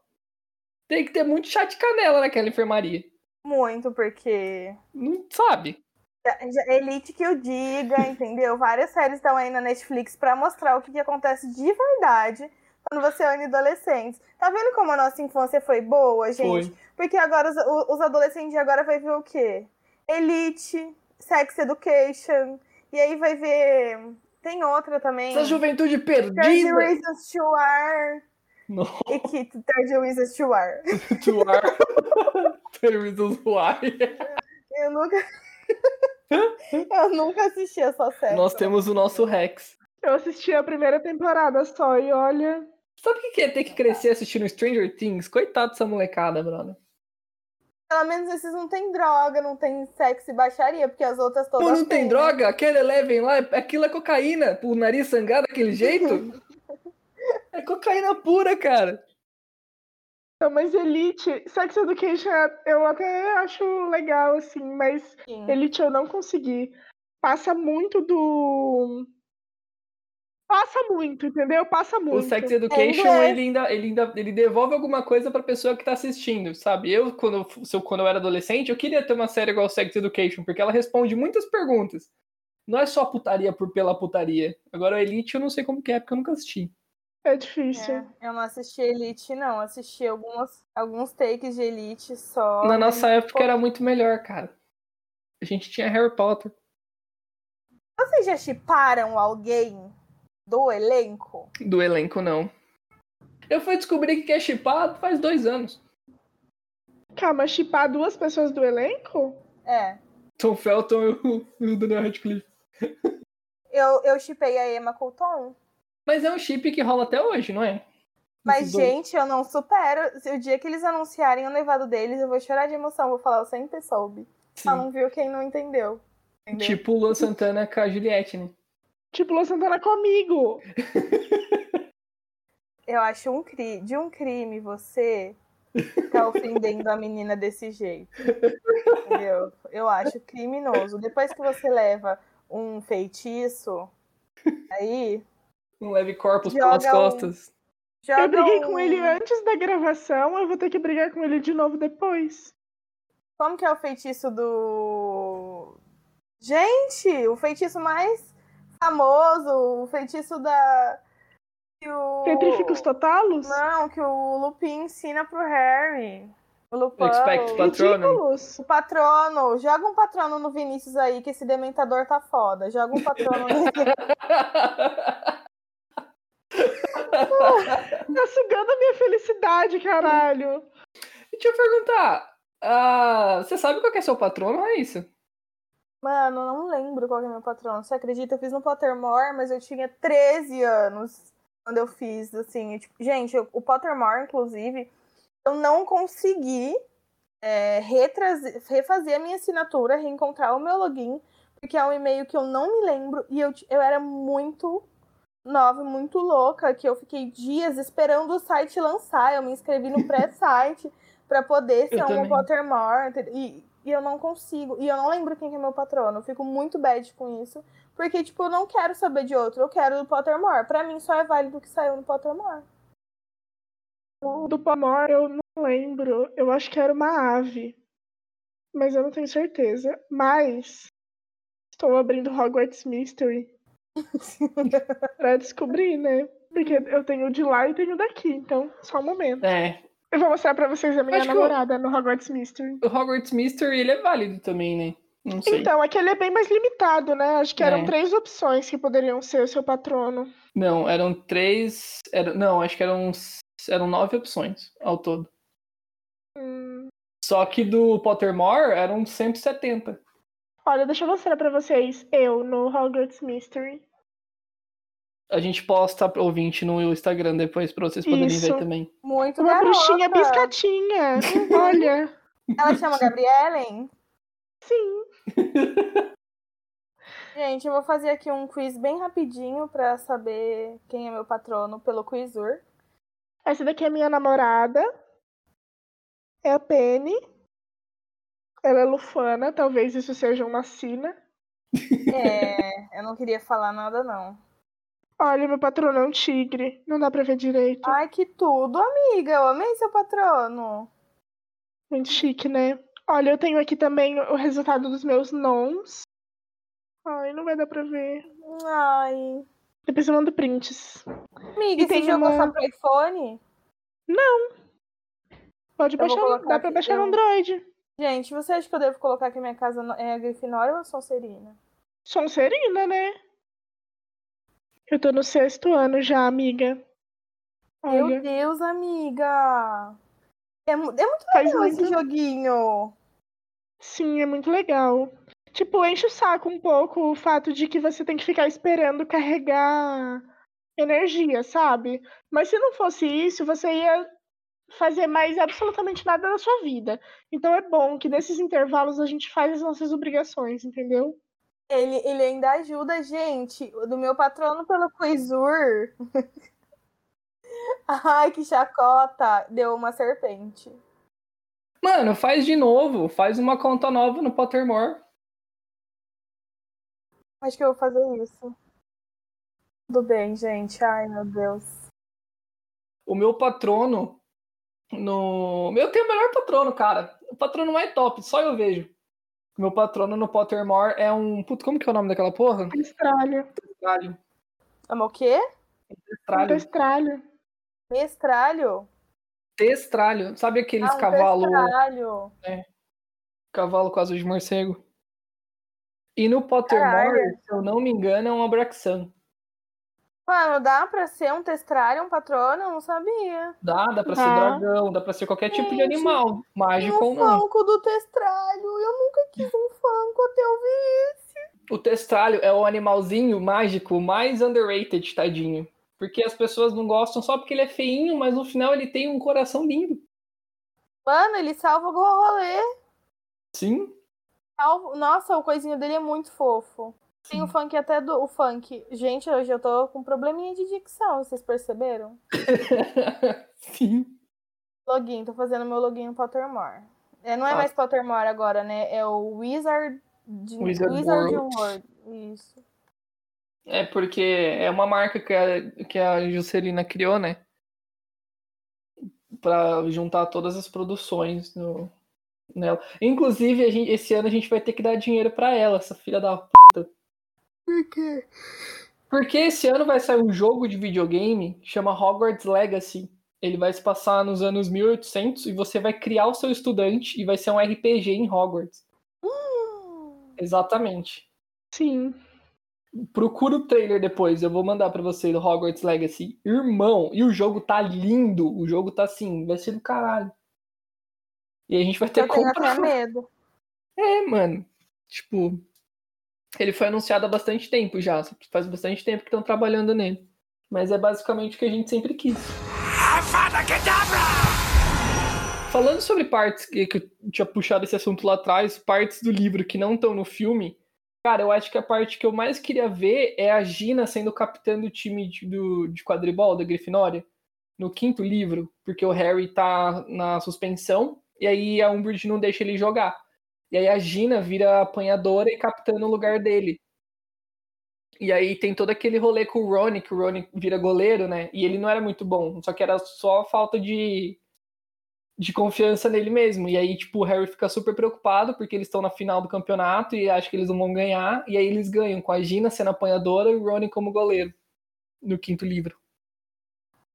tem que ter muito chá de canela naquela enfermaria. Muito, porque. Não sabe? Já- Elite que o diga, entendeu? Várias séries estão aí na Netflix pra mostrar o que, que acontece de verdade quando você une adolescentes. Tá vendo como a nossa infância foi boa, gente? Foi. Porque agora os, os adolescentes agora vai ver o quê? Elite, Sex Education, e aí vai ver. Tem outra também. Essa juventude 30 perdida. Reasons to War. Não, E que 30 Reasons to War. to ar. Terminus Why. Eu nunca. eu nunca assisti essa série. Nós temos o nosso Rex. Eu assisti a primeira temporada só e olha. Sabe o que é ter que crescer assistindo Stranger Things? Coitado dessa molecada, brother. Pelo menos esses não tem droga, não tem sexo e baixaria, porque as outras todas. Pô, não tem né? droga? Aquele Eleven lá, aquilo é cocaína. O nariz sangrado daquele jeito? É cocaína pura, cara. Não, mas Elite, Sex Education eu até acho legal, assim, mas Sim. Elite eu não consegui. Passa muito do. Passa muito, entendeu? Passa muito. O Sex Education, É. ele ainda, ele ainda ele devolve alguma coisa pra pessoa que tá assistindo, sabe? Eu, quando, eu- se eu, quando eu era adolescente, eu queria ter uma série igual Sex Education, porque ela responde muitas perguntas. Não é só putaria por pela putaria. Agora, o Elite, eu não sei como que é, porque eu nunca assisti. É difícil. É, eu não assisti Elite, não. Assisti algumas, alguns takes de Elite só. Na mas nossa época pô, era muito melhor, cara. A gente tinha Harry Potter. Vocês já chiparam alguém do elenco? Do elenco, não. Eu fui descobrir que é chipado faz dois anos. Calma, chipar duas pessoas do elenco? É. Tom Felton e o, e o Daniel Radcliffe. Eu, eu chipei a Emma Coulton. Mas é um chip que rola até hoje, não é? Mas, dois. gente, eu não supero. Se O dia que eles anunciarem o noivado deles, eu vou chorar de emoção. Vou falar, eu sempre soube. Sim. Só não viu quem não entendeu. Entendeu? Tipo o Luan Santana com a Juliette, né? Tipo, Lu Santana comigo. Eu acho um cri... de um crime você tá ofendendo a menina desse jeito. Entendeu? Eu acho criminoso. Depois que você leva um feitiço, aí Um leve corpos Joga pelas um- costas. joga Eu briguei um- com ele antes da gravação, eu vou ter que brigar com ele de novo depois. Como que é o feitiço do. Gente, o feitiço mais famoso, o feitiço da. Que o... Petríficos totalos? Não, que o Lupin ensina pro Harry. O Lupin. Expect. Ridículos. O patrono. Joga um patrono no Vinícius aí, que esse dementador tá foda. Joga um patrono nele. Tá sugando a minha felicidade, caralho. Deixa eu perguntar. ah, você sabe qual que é seu patrono, Raíssa? Mano, eu não lembro qual que é meu patrono. Você acredita? Eu fiz no Pottermore, mas eu tinha 13 anos quando eu fiz, assim. eu, tipo, gente, eu- o Pottermore, inclusive, eu não consegui é, refazer a minha assinatura, reencontrar o meu login, porque é um e-mail que eu não me lembro e eu, eu era muito nova, muito louca, que eu fiquei dias esperando o site lançar. Eu me inscrevi no pré-site pra poder ser Eu um também. Pottermore. E, e eu não consigo. E eu não lembro quem que é meu patrono. Eu fico muito bad com isso. Porque, tipo, eu não quero saber de outro. Eu quero do Pottermore. Pra mim, só é válido o que saiu no Pottermore. O do Pamor eu não lembro. Eu acho que era uma ave. Mas eu não tenho certeza. Mas estou abrindo Hogwarts Mystery pra descobrir, né? Porque eu tenho o de lá e tenho o daqui, então só um momento. É. Eu vou mostrar pra vocês a minha Acho que eu- namorada no Hogwarts Mystery. O Hogwarts Mystery, ele é válido também, né? Não sei. Então, aquele é bem mais limitado, né? Acho que eram É. três opções que poderiam ser o seu patrono. Não, eram três. Era, não, acho que eram, eram nove opções ao todo. Hum, Só que do Pottermore eram 170. Olha, deixa eu mostrar pra vocês. Eu no Hogwarts Mystery. A gente posta ouvinte no Instagram depois pra vocês poderem Isso. ver também. Muito Uma garota. bruxinha biscatinha. Olha. Ela chama Gabriellen? Sim. Gente, eu vou fazer aqui um quiz bem rapidinho pra saber quem é meu patrono pelo Quizur. Essa daqui é minha namorada. É a Penny. Ela é lufana, talvez isso seja uma sina. É, eu não queria falar nada, não. Olha, meu patrono é um tigre. Não dá pra ver direito. Ai, que tudo, amiga. Eu amei seu patrono. Muito chique, né? Olha, eu tenho aqui também o resultado dos meus nons. Ai, não vai dar pra ver. Ai. Depois eu mando prints. Amiga, E esse jogo é uma- só pro iPhone? Pode Eu baixar, dá pra aqui baixar no. Android. Gente, você acha que eu devo colocar que minha casa é a Grifinória ou a Sonserina? Sonserina, né? Eu tô no sexto ano já, amiga. Meu Olha, Deus, amiga. É, é muito faz legal esse muito. joguinho. Sim, é muito legal. Tipo, enche o saco um pouco o fato de que você tem que ficar esperando carregar energia, sabe? Mas se não fosse isso, você ia fazer mais absolutamente nada da sua vida. Então é bom que nesses intervalos a gente faz as nossas obrigações, entendeu? Ele, ele ainda ajuda a gente. Do meu patrono pelo Quizur. Ai, que chacota. Deu uma serpente. Mano, faz de novo. Faz uma conta nova no Pottermore. Acho que eu vou fazer isso. Tudo bem, gente. Ai, meu Deus. O meu patrono no. Eu tenho o melhor patrono, cara. O patrono mais top, só eu vejo. Meu patrono no Pottermore é um. Puto, como que é o nome daquela porra? Estralho. Testralho. Ama o quê? Testralho. Estralho. Mestralho? Testralho. Sabe aqueles Ah, um cavalo, testralho. cavalo com asa de morcego? E no Pottermore, Caralho. se eu não me engano, é um Abraxan. Mano, dá pra ser um testralho, um patrono? Eu não sabia. Dá, dá pra ser Dá. dragão, dá pra ser qualquer tipo de Gente, animal. Mágico ou o não. Funko do testralho. Eu nunca quis um Funko até eu ver. O testralho é o animalzinho mágico mais underrated, tadinho. Porque as pessoas não gostam só porque ele é feinho, mas no final ele tem um coração lindo. Mano, ele salva o rolê. Sim. Nossa, o coisinho dele é muito fofo. Tem o funk até do. O funk. Gente, hoje eu tô com um probleminha de dicção, vocês perceberam? Sim. Login, tô fazendo meu login no Pottermore. É, não é Ah. mais Pottermore agora, né? É o Wizard. Wizard Wizard World. World. Isso. É porque é uma marca que a, que a Juscelina criou, né? Pra juntar todas as produções no, nela. Inclusive, gente- esse ano a gente vai ter que dar dinheiro pra ela, essa filha da puta. Por quê? Porque esse ano vai sair um jogo de videogame que chama Hogwarts Legacy. Ele vai se passar nos anos 1800 e você vai criar o seu estudante e vai ser um RPG em Hogwarts. Hum, Exatamente. Sim. Procura o trailer depois, eu vou mandar pra você do Hogwarts Legacy. Irmão, e o jogo tá lindo. O jogo tá assim, vai ser do caralho. E a gente vai ter eu que tenho comprar. até medo. É, mano. Tipo, ele foi anunciado há bastante tempo já. Faz bastante tempo que estão trabalhando nele. Mas é basicamente o que a gente sempre quis. Falando sobre partes que, que eu tinha puxado esse assunto lá atrás, partes do livro que não estão no filme, cara, eu acho que a parte que eu mais queria ver é a Gina sendo capitã do time de, do, de quadribol da Grifinória no quinto livro, porque o Harry tá na suspensão e aí a Umbridge não deixa ele jogar. E aí a Gina vira apanhadora e capitã no lugar dele. E aí tem todo aquele rolê com o Rony, que o Rony vira goleiro, né? E ele não era muito bom, só que era só falta de, de confiança nele mesmo. E aí, tipo, o Harry fica super preocupado porque eles estão na final do campeonato e acha que eles não vão ganhar. E aí eles ganham com a Gina sendo apanhadora e o Rony como goleiro no quinto livro.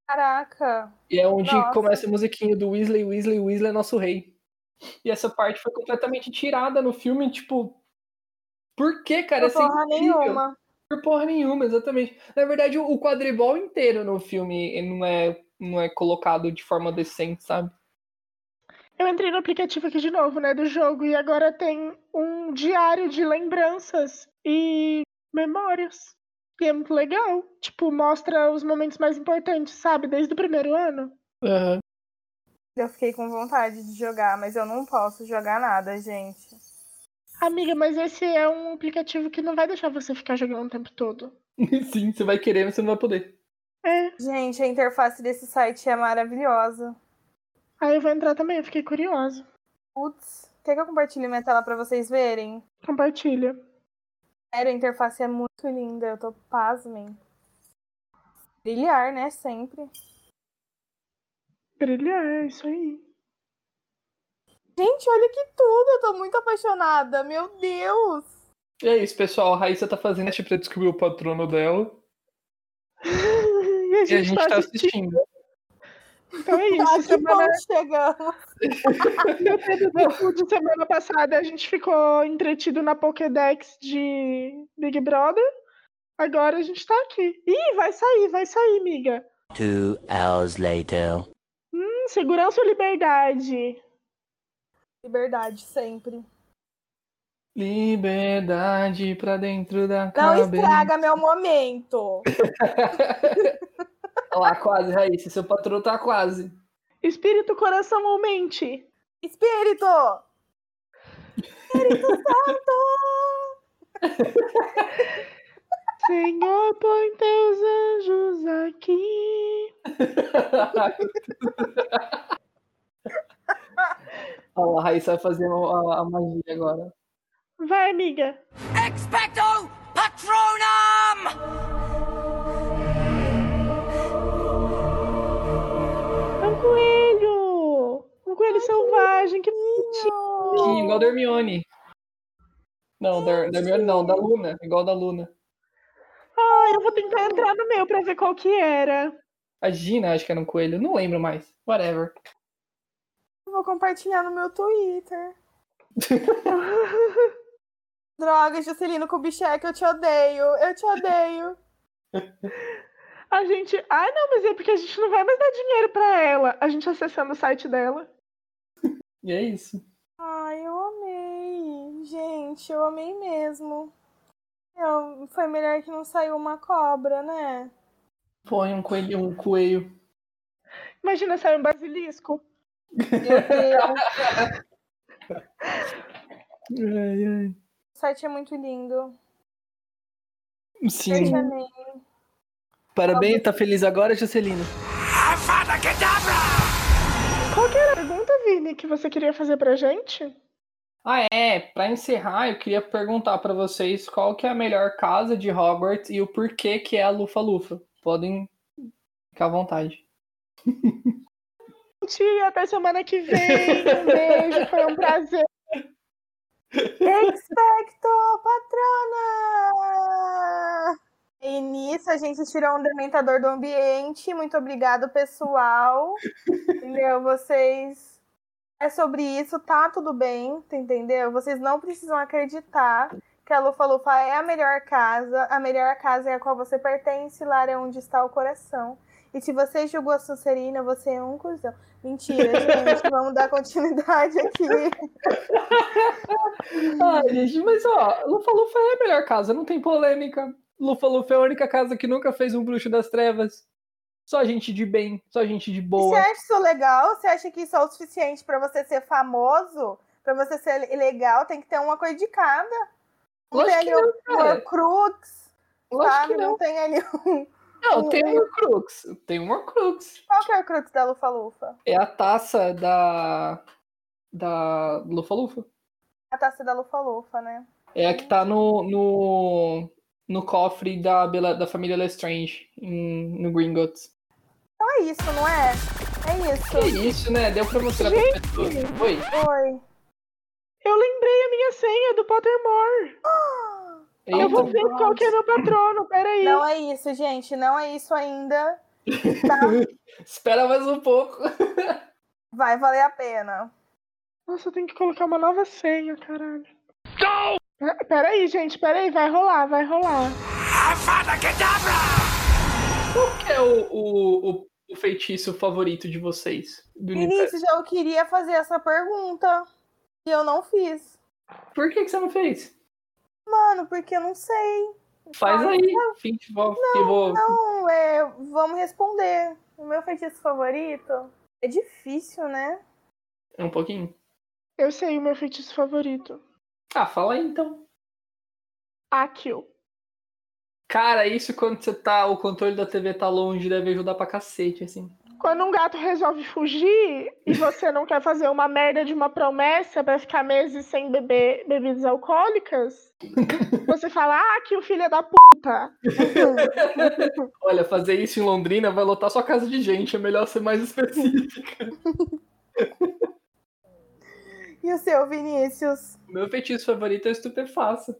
Caraca. E é onde Nossa. começa a musiquinha do Weasley, Weasley, Weasley é nosso rei. E essa parte foi completamente tirada no filme, tipo. Por que, cara? É porra incrível. nenhuma. Por porra nenhuma, exatamente. Na verdade, o quadribol inteiro no filme não é, não é colocado de forma decente, sabe? Eu entrei no aplicativo aqui de novo, né, do jogo, e agora tem um diário de lembranças e memórias. E é muito legal. Tipo, mostra os momentos mais importantes, sabe? Desde o primeiro ano. Eu fiquei com vontade de jogar, mas eu não posso jogar nada, gente. Amiga, mas esse é um aplicativo que não vai deixar você ficar jogando o tempo todo. Sim, você vai querer, mas você não vai poder. É. Gente, a interface desse site é maravilhosa. Aí eu vou entrar também, eu fiquei curiosa. Putz, quer que eu compartilhe minha tela pra vocês verem? Compartilha. Sério, a interface é muito linda, eu tô pasmem. Brilhar, né? Sempre. Brilhar, é isso aí. Gente, olha que tudo, eu tô muito apaixonada, meu Deus! E é isso, pessoal. A Raíssa tá fazendo teste pra descobrir o patrono dela. E a E a gente, gente tá tá assistindo. assistindo. Então é isso. que Semana, chegamos! de semana passada a gente ficou entretido na Pokédex de Big Brother. Agora a gente tá aqui. Ih, vai sair, vai sair, miga. Two hours later. Segurança ou liberdade? Liberdade, sempre. Liberdade pra dentro da Não cabeça. estraga meu momento! Olha lá, quase, Raíssa. Seu patrono tá quase. Espírito, coração ou mente? Espírito! Espírito Santo! Senhor, põe teus anjos aqui. Olha lá, a Raíssa vai fazer a, a magia agora. Vai, amiga. Expecto Patronum! É um coelho! Um coelho selvagem, que bonitinho! Igual da Hermione. Não, da, da Hermione não, da Luna. Igual da Luna. Ai, eu vou tentar entrar no meu pra ver qual que era. A Gina, acho que era um coelho. Não lembro mais. Whatever. Eu Vou compartilhar no meu Twitter. Droga, Juscelino Kubitschek, eu te odeio. Eu te odeio. A gente. Ai, não, mas é porque a gente não vai mais dar dinheiro pra ela. A gente acessando o site dela. E é isso. Ai, eu amei. Gente, eu amei mesmo. Eu- foi melhor que não saiu uma cobra, né? Põe um coelho, um coelho. Imagina sair um basilisco. Meu Deus. Ai, ai. o site é muito lindo. Sim. Parabéns, tá feliz agora, Juscelino? Qual que era a pergunta, Vini, que você queria fazer pra gente? Ah, é. Pra encerrar, eu queria perguntar pra vocês qual que é a melhor casa de Hogwarts e o porquê que é a Lufa-Lufa. Podem ficar à vontade. Gente, até semana que vem. Um beijo, foi um prazer. Expecto Patrona! E nisso a gente tirou um dementador do ambiente. Muito obrigado, pessoal. Entendeu? Vocês. É sobre isso, tá tudo bem, entendeu? Vocês não precisam acreditar que a Lufa Lufa é a melhor casa. A melhor casa é a qual você pertence, lá é onde está o coração. E se você julgou a Sonserina, você é um cuzão. Mentira, gente. Vamos dar continuidade aqui. Ai, gente, mas ó, Lufa-Lufa é a melhor casa, não tem polêmica. Lufa-Lufa é a única casa que nunca fez um bruxo das trevas. Só gente de bem, só gente de Você boa. acha isso legal? Você acha que isso é o suficiente pra você ser famoso? Pra você ser legal? Tem que ter uma coisa de cada. Não Lógico tem ali não, Lógico sabe? que Não. não. tem ali um... Não, tem um Horcrux. Tem um Horcrux. Qual que é o Horcrux da Lufa Lufa? É a taça da. Da Lufa-Lufa. A taça da Lufa Lufa, né? É a que tá no. no, no cofre da, Bela- da família Lestrange, em, no Gringotts. Então é isso, não é? É isso. Que isso, né? Deu pra mostrar pra Gente! pessoa. Oi. Oi. Eu lembrei a minha senha do Pottermore. Eu vou ver qual que é meu patrono, peraí. Não é isso, gente. Não é isso ainda. Tá? Espera mais um pouco. Vai valer a pena. Nossa, eu tenho que colocar uma nova senha, caralho. Não! Peraí, gente, peraí, vai rolar, vai rolar. Qual que é o, o, o, o feitiço favorito de vocês? Vinícius, eu queria fazer essa pergunta. E eu não fiz. Por que, que você não fez? Mano, porque eu não sei. Faz Ai, aí. Fim de volta. que eu vou... Não, é, vamos responder. O meu feitiço favorito é difícil, né? Um pouquinho. Eu sei o meu feitiço favorito. Ah, fala aí então. Akio. Cara, isso quando você tá. O controle da TV tá longe, deve ajudar pra cacete, assim. Quando um gato resolve fugir e você não quer fazer uma merda de uma promessa pra ficar meses sem beber bebidas alcoólicas, você fala, ah, que o filho é da puta. Olha, fazer isso em Londrina vai lotar sua casa de gente, é melhor ser mais específica. E o seu, Vinícius? Meu feitiço favorito é o estupefaça.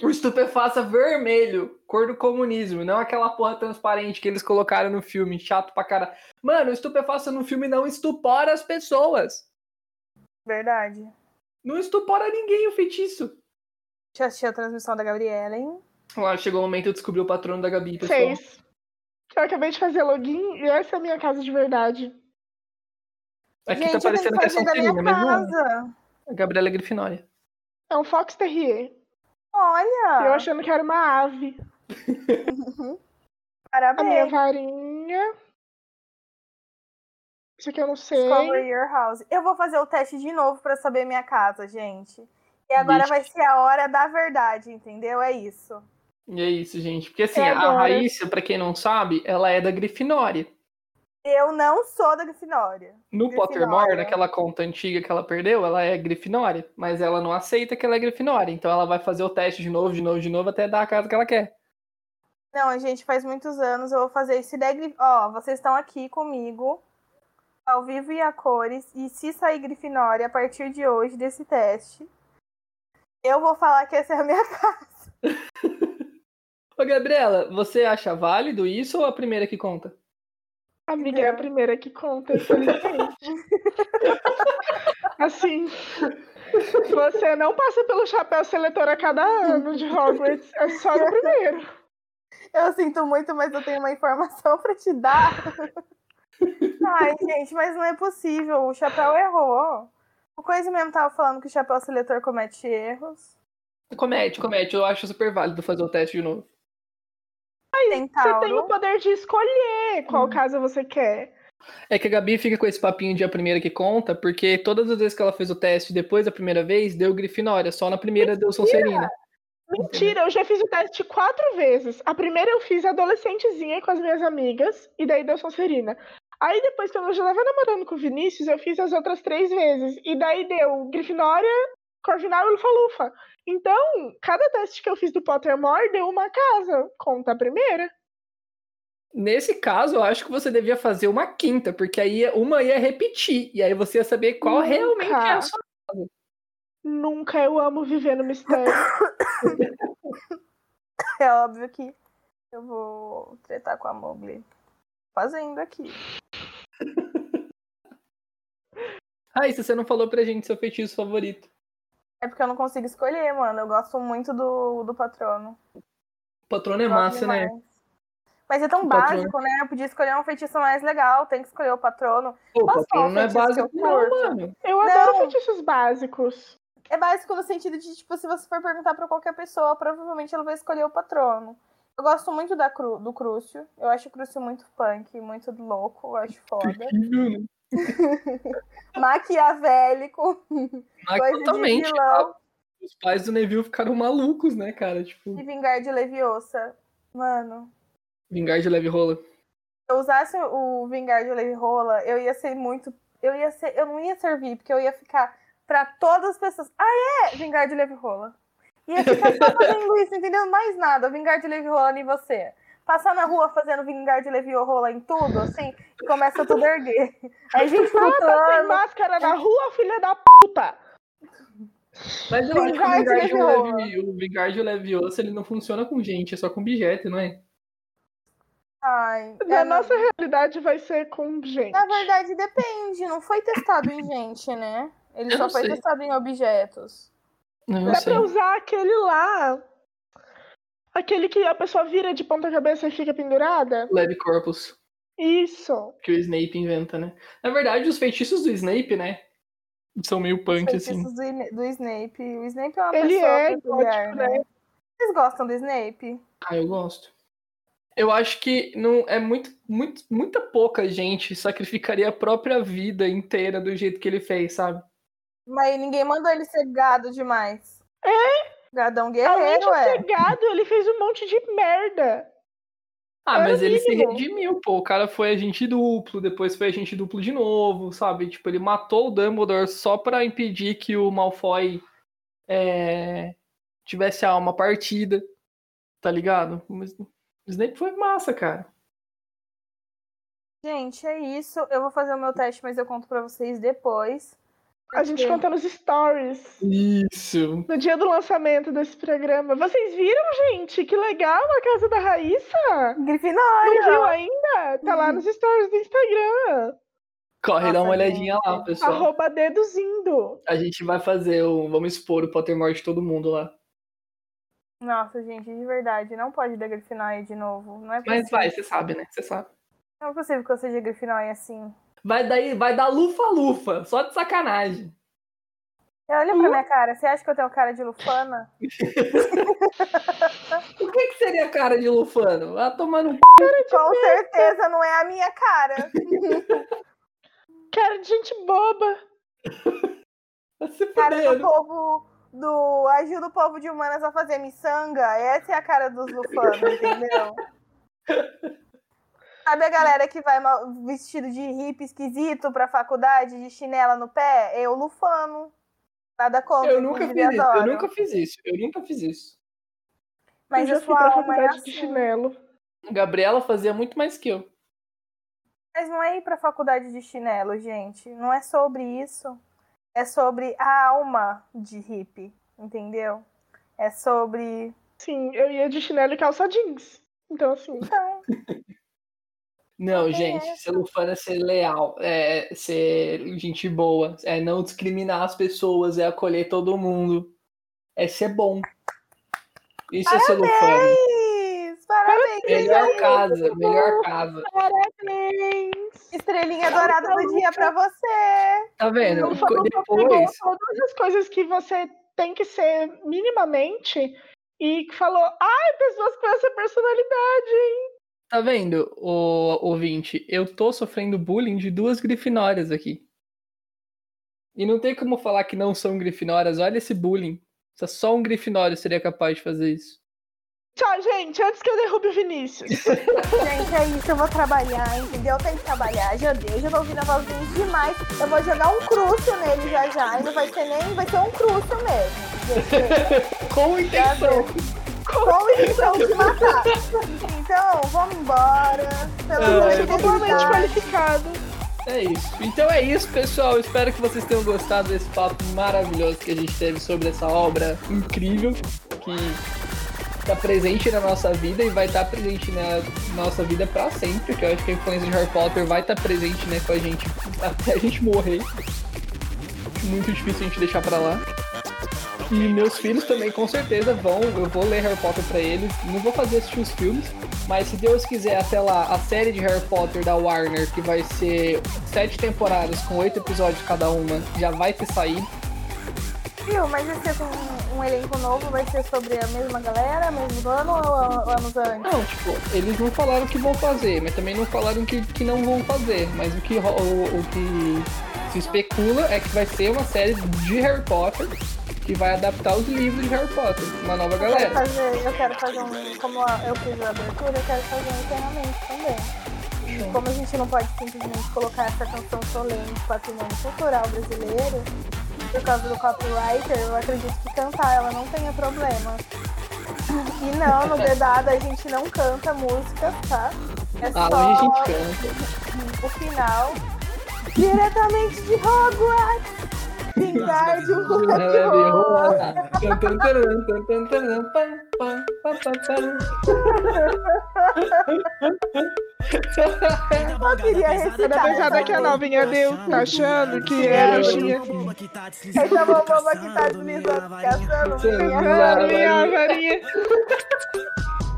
O estupefaça vermelho, cor do comunismo, não aquela porra transparente que eles colocaram no filme, chato pra cara. Mano, o estupefaça no filme não estupora as pessoas. Verdade. Não estupora ninguém o feitiço. Já assisti a transmissão da Gabriela, hein? Lá chegou o momento de eu descobrir o patrono da Gabi, pessoal. Fez. Eu acabei de fazer login e essa é a minha casa de verdade. Aqui Gente, tá eu tenho parecendo que é minha Sonserina, mas não. é. casa. A Gabriela é Grifinória. É um Fox Terrier. Olha! Eu achando que era uma ave. A minha Parabéns. varinha. Isso aqui eu não sei. Discover Your House. Eu vou fazer o teste de novo pra saber minha casa, gente. E agora Vixe. vai ser a hora da verdade, entendeu? É isso. E é isso, gente. Porque assim, É a. Raíssa, pra quem não sabe, ela é da Grifinória. Eu não sou da Grifinória. No Grifinória. Pottermore, naquela conta antiga que ela perdeu, ela é Grifinória. Mas ela não aceita que ela é Grifinória. Então ela vai fazer o teste de novo, de novo, de novo, até dar a casa que ela quer. Não, gente, faz muitos anos eu vou fazer isso. Se der Grif- Ó, vocês estão aqui comigo, ao vivo e a cores. E se sair Grifinória a partir de hoje desse teste, eu vou falar que essa é a minha casa. Ô, Gabriela, você acha válido isso ou a primeira que conta? Amiga, é a primeira que conta, infelizmente. assim, você não passa pelo chapéu seletor a cada ano de Hogwarts, é só no primeiro. Eu sinto muito, mas eu tenho uma informação pra te dar. Ai, gente, mas não é possível. O Chapéu errou. O Coisa mesmo tava falando que o Chapéu Seletor comete erros. Comete, comete. Eu acho super válido fazer o teste de novo. Tem Você tem o poder de escolher qual Hum. casa você quer. É que a Gabi fica com esse papinho de a primeira que conta, porque todas as vezes que ela fez o teste depois da primeira vez, deu Grifinória. Só na primeira deu Sonserina. Mentira, eu já fiz o teste quatro vezes. A primeira eu fiz adolescentezinha com as minhas amigas, e daí deu Sonserina. Aí depois, quando eu já tava namorando com o Vinícius, eu fiz as outras três vezes. E daí deu Grifinória, Corvinal e Lufa-Lufa. Então, cada teste que eu fiz do Pottermore deu uma casa. Conta a primeira. Nesse caso, eu acho que você devia fazer uma quinta, porque aí uma ia repetir. E aí você ia saber qual Nunca. realmente é a sua. Nunca eu amo viver no mistério. É óbvio que eu vou tretar com a Mowgli. Fazendo aqui. Ah, e se você não falou pra gente seu feitiço favorito? É porque eu não consigo escolher, mano. Eu gosto muito do, do patrono. O patrono é massa, né? demais. Mas é tão O patrono- básico, né? Eu podia escolher um feitiço mais legal. Tem que escolher o patrono. Pô, o patrono não é que eu básico, não, mano. Eu adoro Não. feitiços básicos. É básico no sentido de, tipo, se você for perguntar pra qualquer pessoa, provavelmente ela vai escolher o patrono. Eu gosto muito da cru, do Crucio. Eu acho o Crucio muito punk, muito louco. Eu acho foda. Maquiavélico. Mas totalmente. Os pais do Neville ficaram malucos, né, cara? Tipo, E vingar de Leviosa. Mano, vingar de leve rola. se eu usasse o vingar de Leviola, eu ia ser muito. Eu ia ser. Eu não ia servir, porque eu ia ficar pra todas as pessoas. Ah, é! Vingar de Leviola. Ia ficar só fazendo isso, entendeu? Mais nada. Vingar de Leviola em você. Passar na rua fazendo vingar de Leviola em tudo, assim, e começa tudo a erguer. Aí gente tá sem flutuando. máscara na rua, filha da puta! Mas eu acho que o Vingar de vingar de Leviosa. leve, o vingar de leviosa, ele não funciona com gente, é só com objeto, não é? Ai, Na é, nossa realidade vai ser com gente. Na verdade, depende. Não foi testado em gente, né? Ele Eu só foi sei. testado em objetos. Não, Dá sei. pra usar aquele lá. Aquele que a pessoa vira de ponta cabeça e fica pendurada? Leve corpus. Isso. que o Snape inventa, né? Na verdade, os feitiços do Snape, né? São meio punk, assim. Feitiços do, Snape. O Snape é uma Ele pessoa é peculiar, né? né? Vocês gostam do Snape? Ah, eu gosto. Eu acho que não é muito, muito, muita pouca gente sacrificaria a própria vida inteira do jeito que ele fez, sabe? Mas ninguém mandou ele ser gado demais. É? Gadão Além de guerreiro, é. ser gado, ele fez um monte de merda. Ah, Era mas ele se redimiu, pô. O cara foi agente duplo, depois foi agente duplo de novo, sabe? Tipo, ele matou o Dumbledore só pra impedir que o Malfoy é, tivesse a alma partida, tá ligado? Mas o Snape foi massa, cara. Gente, é isso. Eu vou fazer o meu teste, mas eu conto pra vocês depois. A gente Porque- conta nos stories. Isso. No dia do lançamento desse programa. Vocês viram, gente? Que legal a casa da Raíssa! Não Grifinória! viu ainda? Tá lá nos stories do Instagram. Corre, dá Nossa, uma olhadinha lá, gente. pessoal. Arroba deduzindo. A gente vai fazer o. Vamos expor o Pottermore de todo mundo lá. Nossa, gente, de verdade, não pode dar Grifinória de novo. Não é possível. Mas vai, você sabe, né? Você sabe. Não é possível que eu seja Grifinória assim. Vai, daí, vai dar lufa-lufa, só de sacanagem. Olha pra minha cara, você acha que eu tenho cara de lufana? O que, que seria a cara de Lufano? Vai tomar no c... Com certeza não é a minha cara. Cara de gente boba. Cara do fudendo. povo do. Ajuda o povo de humanas a fazer miçanga. Essa é a cara dos lufanos, entendeu? Sabe a galera que vai mal- vestido de hippie esquisito pra faculdade, de chinela no pé? Eu, lufano. Nada contra. Eu nunca fiz isso. Eu nunca fiz isso. Eu nunca fiz isso. Mas eu a já fui sua pra alma é faculdade de assim. chinelo. Gabriela fazia muito mais que eu. Mas não é ir pra faculdade de chinelo, gente. Não é sobre isso. É sobre a alma de hippie, entendeu? É sobre. Sim, eu ia de chinelo e calça jeans. Então, assim, Então, Não, gente, essa. ser Lufano é ser leal, é ser gente boa, é não discriminar as pessoas, é acolher todo mundo, é ser bom. Isso é ser Lufano. Parabéns! Parabéns! Melhor casa, melhor casa. parabéns! Estrelinha dourada do dia pra você! Tá vendo? Depois, todas as coisas que você tem que ser minimamente e que falou, ai, pessoas com essa personalidade, hein? Tá vendo, o ouvinte? Eu tô sofrendo bullying de duas grifinórias aqui. E não tem como falar que não são grifinórias. Olha esse bullying. Só um grifinório seria capaz de fazer isso. Tchau, gente, antes que eu derrube o Vinícius. Gente, é isso, eu vou trabalhar, entendeu? Eu tenho que trabalhar, já deu, já tô ouvindo a vozinha demais. Eu vou jogar um crucio nele já já, e não vai ser nem, vai ser um crucio mesmo. Com intenção. Com intenção de matar. Então, vamos embora. Pelo de eu tô Totalmente qualificado. É isso. Então é isso, pessoal. Espero que vocês tenham gostado desse papo maravilhoso que a gente teve sobre essa obra incrível que está presente na nossa vida e vai estar presente na nossa vida para sempre. Que eu acho que a influência de Harry Potter vai estar presente né, com a gente até a gente morrer. Muito difícil a gente deixar pra lá. E meus filhos também, com certeza, vão. Eu vou ler Harry Potter pra eles. Não vou fazer assistir os filmes, mas se Deus quiser, até lá, a série de Harry Potter da Warner, que vai ser sete temporadas com oito episódios cada uma, já vai ter saído. Viu, mas vai ser um, um elenco novo, vai ser sobre a mesma galera, mesmo ano ou an- anos antes? Não, tipo, eles não falaram que vão fazer, mas também não falaram que, que não vão fazer. Mas o que, o, o que se especula é que vai ser uma série de Harry Potter que vai adaptar os livros de Harry Potter, uma nova Eu quero galera. fazer, eu quero fazer um, como a- eu fiz a abertura, eu quero fazer um encerramento também. E como a gente não pode simplesmente colocar essa canção solene do patrimônio cultural brasileiro, por causa do copywriter, eu acredito que cantar ela não tenha problema. E não, no dedado a gente não canta música, tá? É Ah, só hoje a gente canta. o final. Diretamente de Hogwarts! Wingardium Leviosa! Eu queria recitar. pesada essa que a música. novinha deu, tá achando que é bruxinha. Essa boba que tá deslizando, caçando minha Varinha, varinha.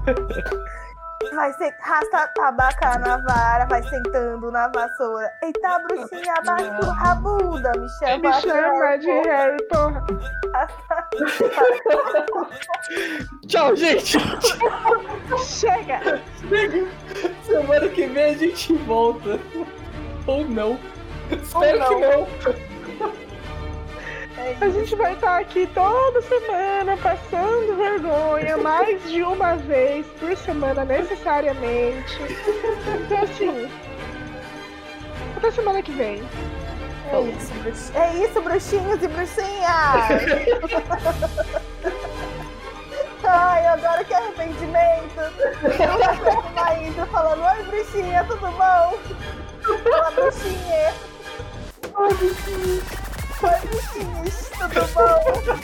Vai ser rasta tabaca na vara, vai sentando na vassoura. Eita, bruxinha, abaixa rabuda, me chama, Me chama de Harry. Tchau, gente! Chega! Semana que vem a gente volta. Ou não. Espero não. que não. A gente vai estar aqui toda semana passando vergonha, mais de uma vez por semana, necessariamente. Então, assim. Até semana que vem. É isso, bruxinhos. É isso, bruxinhos e bruxinhas! Ai, agora que arrependimento! Eu recebo uma intro falando: Oi, bruxinha, tudo bom? Olá, bruxinha! Oi, bruxinhas! Oi, bruxinhas, tudo bom?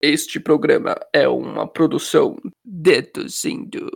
Este programa é uma produção deduzindo.